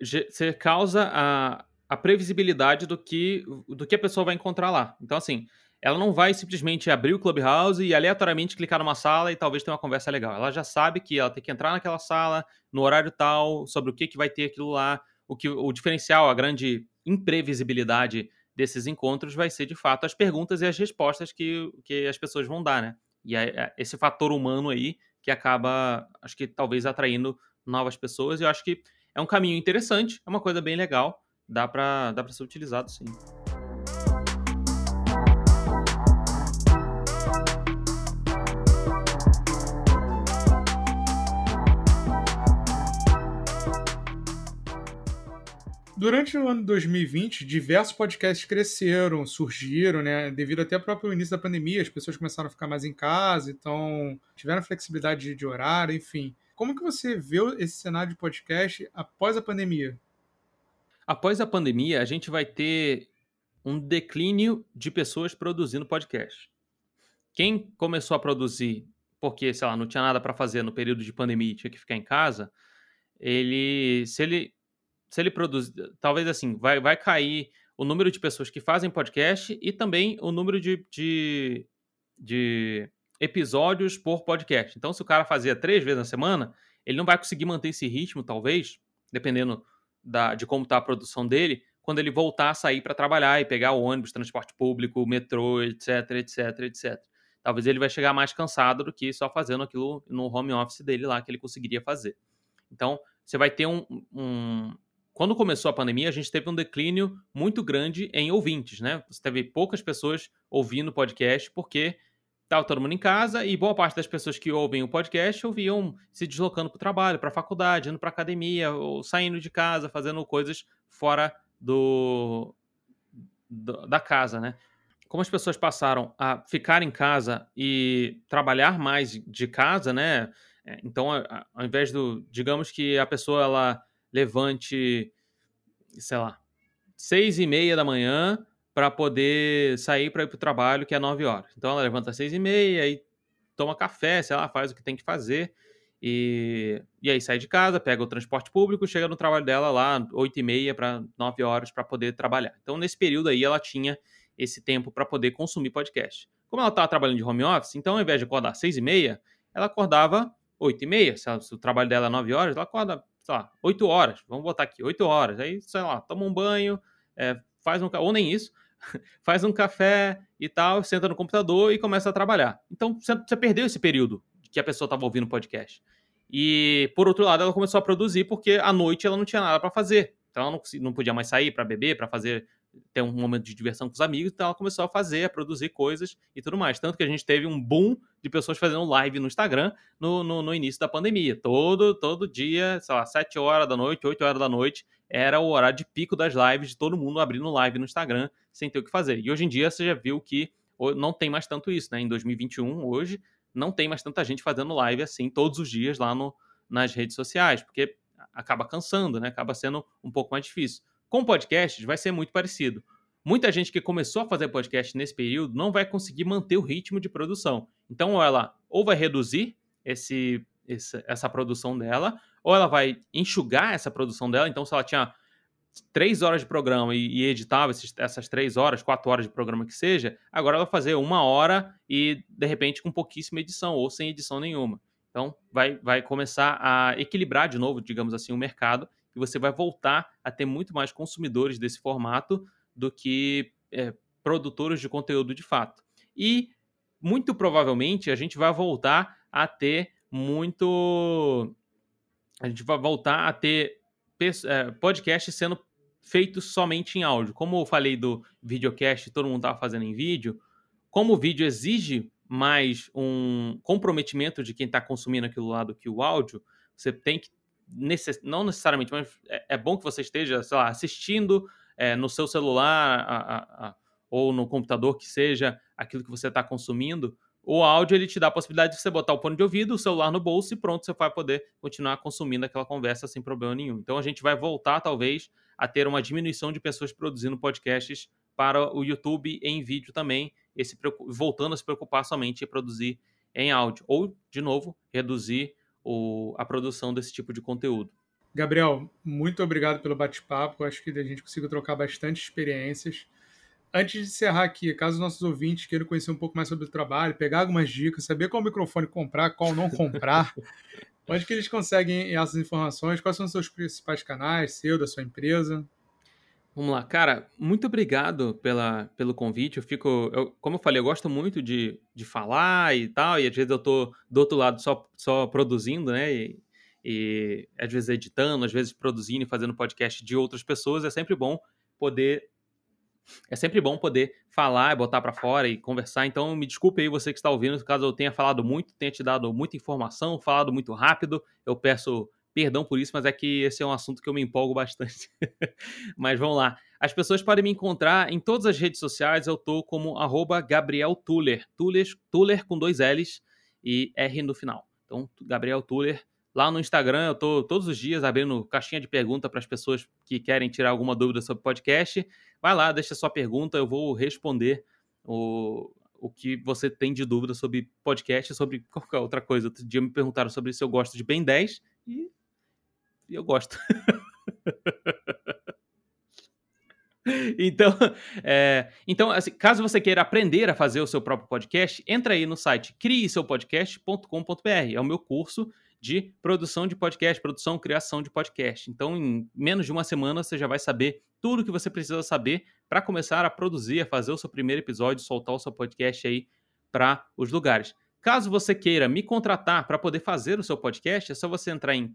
você causa a, a previsibilidade do que, do que a pessoa vai encontrar lá. Então, assim, ela não vai simplesmente abrir o Clubhouse e aleatoriamente clicar numa sala e talvez tenha uma conversa legal. Ela já sabe que ela tem que entrar naquela sala, no horário tal, sobre o que, que vai ter aquilo lá. O, que, o diferencial, a grande imprevisibilidade desses encontros vai ser, de fato, as perguntas e as respostas que, que as pessoas vão dar, né? E é, é esse fator humano aí que acaba, acho que talvez atraindo novas pessoas. E eu acho que é um caminho interessante, é uma coisa bem legal, dá para dá ser utilizado sim. Durante o ano de 2020, diversos podcasts cresceram, surgiram, né? Devido até ao próprio início da pandemia, as pessoas começaram a ficar mais em casa, então tiveram flexibilidade de horário, enfim. Como que você vê esse cenário de podcast após a pandemia? Após a pandemia, a gente vai ter um declínio de pessoas produzindo podcast. Quem começou a produzir porque, sei lá, não tinha nada para fazer no período de pandemia tinha que ficar em casa, ele, se ele se ele produz, talvez assim, vai, vai cair o número de pessoas que fazem podcast e também o número de, de, de episódios por podcast. Então, se o cara fazia três vezes na semana, ele não vai conseguir manter esse ritmo, talvez, dependendo da, de como está a produção dele, quando ele voltar a sair para trabalhar e pegar o ônibus, transporte público, metrô, etc, etc, etc. Talvez ele vai chegar mais cansado do que só fazendo aquilo no home office dele lá que ele conseguiria fazer. Então, você vai ter um, um quando começou a pandemia, a gente teve um declínio muito grande em ouvintes, né? Você teve poucas pessoas ouvindo podcast porque estava todo mundo em casa e boa parte das pessoas que ouvem o podcast ouviam se deslocando para o trabalho, para a faculdade, indo para academia, ou saindo de casa, fazendo coisas fora do, do, da casa, né? Como as pessoas passaram a ficar em casa e trabalhar mais de casa, né? Então, ao invés do, digamos que a pessoa ela levante, sei lá, seis e meia da manhã para poder sair para ir para o trabalho, que é nove horas. Então ela levanta às seis e meia e toma café, sei lá, faz o que tem que fazer. E, e aí sai de casa, pega o transporte público, chega no trabalho dela lá, oito e meia para nove horas para poder trabalhar. Então nesse período aí ela tinha esse tempo para poder consumir podcast. Como ela estava trabalhando de home office, então ao invés de acordar às seis e meia, ela acordava oito e meia. Se, o trabalho dela é nove horas, ela acorda sei lá, 8 horas, vamos botar aqui, 8 horas. Aí, sei lá, toma um banho, é, faz um ou nem isso, faz um café e tal, senta no computador e começa a trabalhar. Então, você perdeu esse período que a pessoa estava ouvindo podcast. E, por outro lado, ela começou a produzir porque à noite ela não tinha nada para fazer. Então, ela não, não podia mais sair para beber, para fazer ter um momento de diversão com os amigos, então ela começou a fazer, a produzir coisas e tudo mais. Tanto que a gente teve um boom de pessoas fazendo live no Instagram no, no, no início da pandemia. Todo, todo dia, sei lá, 7 horas da noite, 8 horas da noite, era o horário de pico das lives, de todo mundo abrindo live no Instagram sem ter o que fazer. E hoje em dia você já viu que não tem mais tanto isso, né? Em 2021, hoje, não tem mais tanta gente fazendo live assim todos os dias lá no, nas redes sociais, porque acaba cansando, né? Acaba sendo um pouco mais difícil. Com podcasts vai ser muito parecido. Muita gente que começou a fazer podcast nesse período não vai conseguir manter o ritmo de produção. Então, ela ou vai reduzir esse, esse, essa produção dela, ou ela vai enxugar essa produção dela. Então, se ela tinha três horas de programa e, e editava esses, essas três horas, quatro horas de programa que seja, agora ela vai fazer uma hora e, de repente, com pouquíssima edição ou sem edição nenhuma. Então, vai, vai começar a equilibrar de novo, digamos assim, o mercado e você vai voltar a ter muito mais consumidores desse formato do que é, produtores de conteúdo de fato. E muito provavelmente a gente vai voltar a ter muito. A gente vai voltar a ter é, podcasts sendo feitos somente em áudio. Como eu falei do videocast, todo mundo estava fazendo em vídeo. Como o vídeo exige mais um comprometimento de quem está consumindo aquilo lá do que o áudio, você tem que, necess... não necessariamente, mas é, é, bom que você esteja, sei lá, assistindo é, no seu celular a, a, a, ou no computador que seja aquilo que você está consumindo, o áudio ele te dá a possibilidade de você botar o fone de ouvido, o celular no bolso e pronto, você vai poder continuar consumindo aquela conversa sem problema nenhum. Então a gente vai voltar talvez a ter uma diminuição de pessoas produzindo podcasts para o YouTube em vídeo também, esse, voltando a se preocupar somente em produzir em áudio, ou, de novo, reduzir o, a produção desse tipo de conteúdo. Gabriel, muito obrigado pelo bate-papo. Acho que a gente conseguiu trocar bastante experiências. Antes de encerrar aqui, caso nossos ouvintes queiram conhecer um pouco mais sobre o trabalho, pegar algumas dicas, saber qual microfone comprar, qual não comprar, onde que eles conseguem essas informações? Quais são os seus principais canais, seu, da sua empresa? Vamos lá, cara, muito obrigado pela, pelo convite. Eu fico, eu, como eu falei, eu gosto muito de, de falar e tal, e às vezes eu tô do outro lado só, só produzindo, né? E, e às vezes editando, às vezes produzindo e fazendo podcast de outras pessoas. É sempre bom poder é sempre bom poder falar, botar para fora e conversar. Então, me desculpe aí você que está ouvindo, caso eu tenha falado muito, tenha te dado muita informação, falado muito rápido. Eu peço perdão por isso, mas é que esse é um assunto que eu me empolgo bastante. mas vamos lá. As pessoas podem me encontrar em todas as redes sociais. Eu tô como arroba Gabriel Tuller. Tuller, Tuller com dois L's e R no final. Então, Gabriel Tuller. Lá no Instagram, eu tô todos os dias abrindo caixinha de pergunta para as pessoas que querem tirar alguma dúvida sobre podcast. Vai lá, deixa sua pergunta, eu vou responder o, o que você tem de dúvida sobre podcast, sobre qualquer outra coisa. Outro dia me perguntaram sobre se eu gosto de Ben 10 e eu gosto. então, é, então assim, caso você queira aprender a fazer o seu próprio podcast, entra aí no site crieseupodcast.com.br. É o meu curso de produção de podcast, produção, criação de podcast. Então, em menos de uma semana, você já vai saber tudo o que você precisa saber para começar a produzir, a fazer o seu primeiro episódio, soltar o seu podcast aí para os lugares. Caso você queira me contratar para poder fazer o seu podcast, é só você entrar em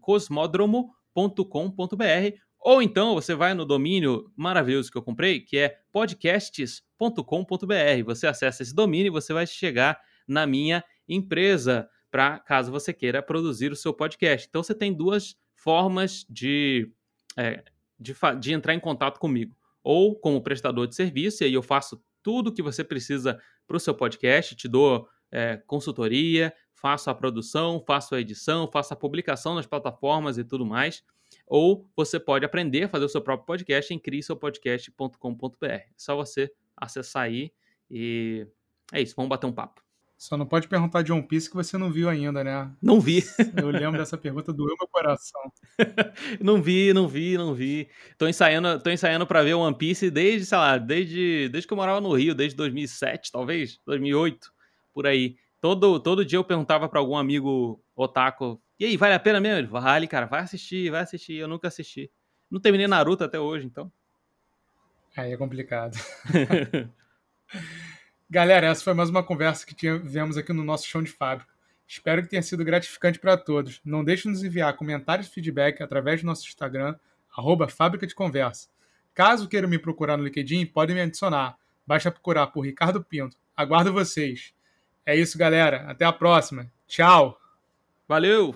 cosmodromo.com.br ou então você vai no domínio maravilhoso que eu comprei, que é podcasts.com.br. Você acessa esse domínio e você vai chegar na minha empresa para caso você queira produzir o seu podcast. Então você tem duas formas de, é, de, de, entrar em contato comigo. Ou como prestador de serviço, e aí eu faço tudo o que você precisa para o seu podcast, te dou é, consultoria, faço a produção, faço a edição, faço a publicação nas plataformas e tudo mais. Ou você pode aprender a fazer o seu próprio podcast em criseupodcast.com.br. É só você acessar aí e é isso, vamos bater um papo. Só não pode perguntar de One Piece que você não viu ainda, né? Não vi. Eu lembro dessa pergunta, doeu meu coração. não vi, não vi, não vi. Tô ensaiando, tô ensaiando para ver One Piece desde, sei lá, desde, desde que eu morava no Rio, desde 2007, talvez, 2008, por aí. Todo, todo dia eu perguntava para algum amigo otaku, e aí, vale a pena mesmo? Ele, vale, cara, vai assistir, vai assistir. Eu nunca assisti. Não terminei Naruto até hoje, então. Aí é complicado. Galera, essa foi mais uma conversa que tivemos aqui no nosso chão de fábrica. Espero que tenha sido gratificante para todos. Não deixe de nos enviar comentários e feedback através do nosso Instagram, arroba Fábrica de Conversa. Caso queiram me procurar no LinkedIn, podem me adicionar. Basta procurar por Ricardo Pinto. Aguardo vocês. É isso, galera. Até a próxima. Tchau. Valeu!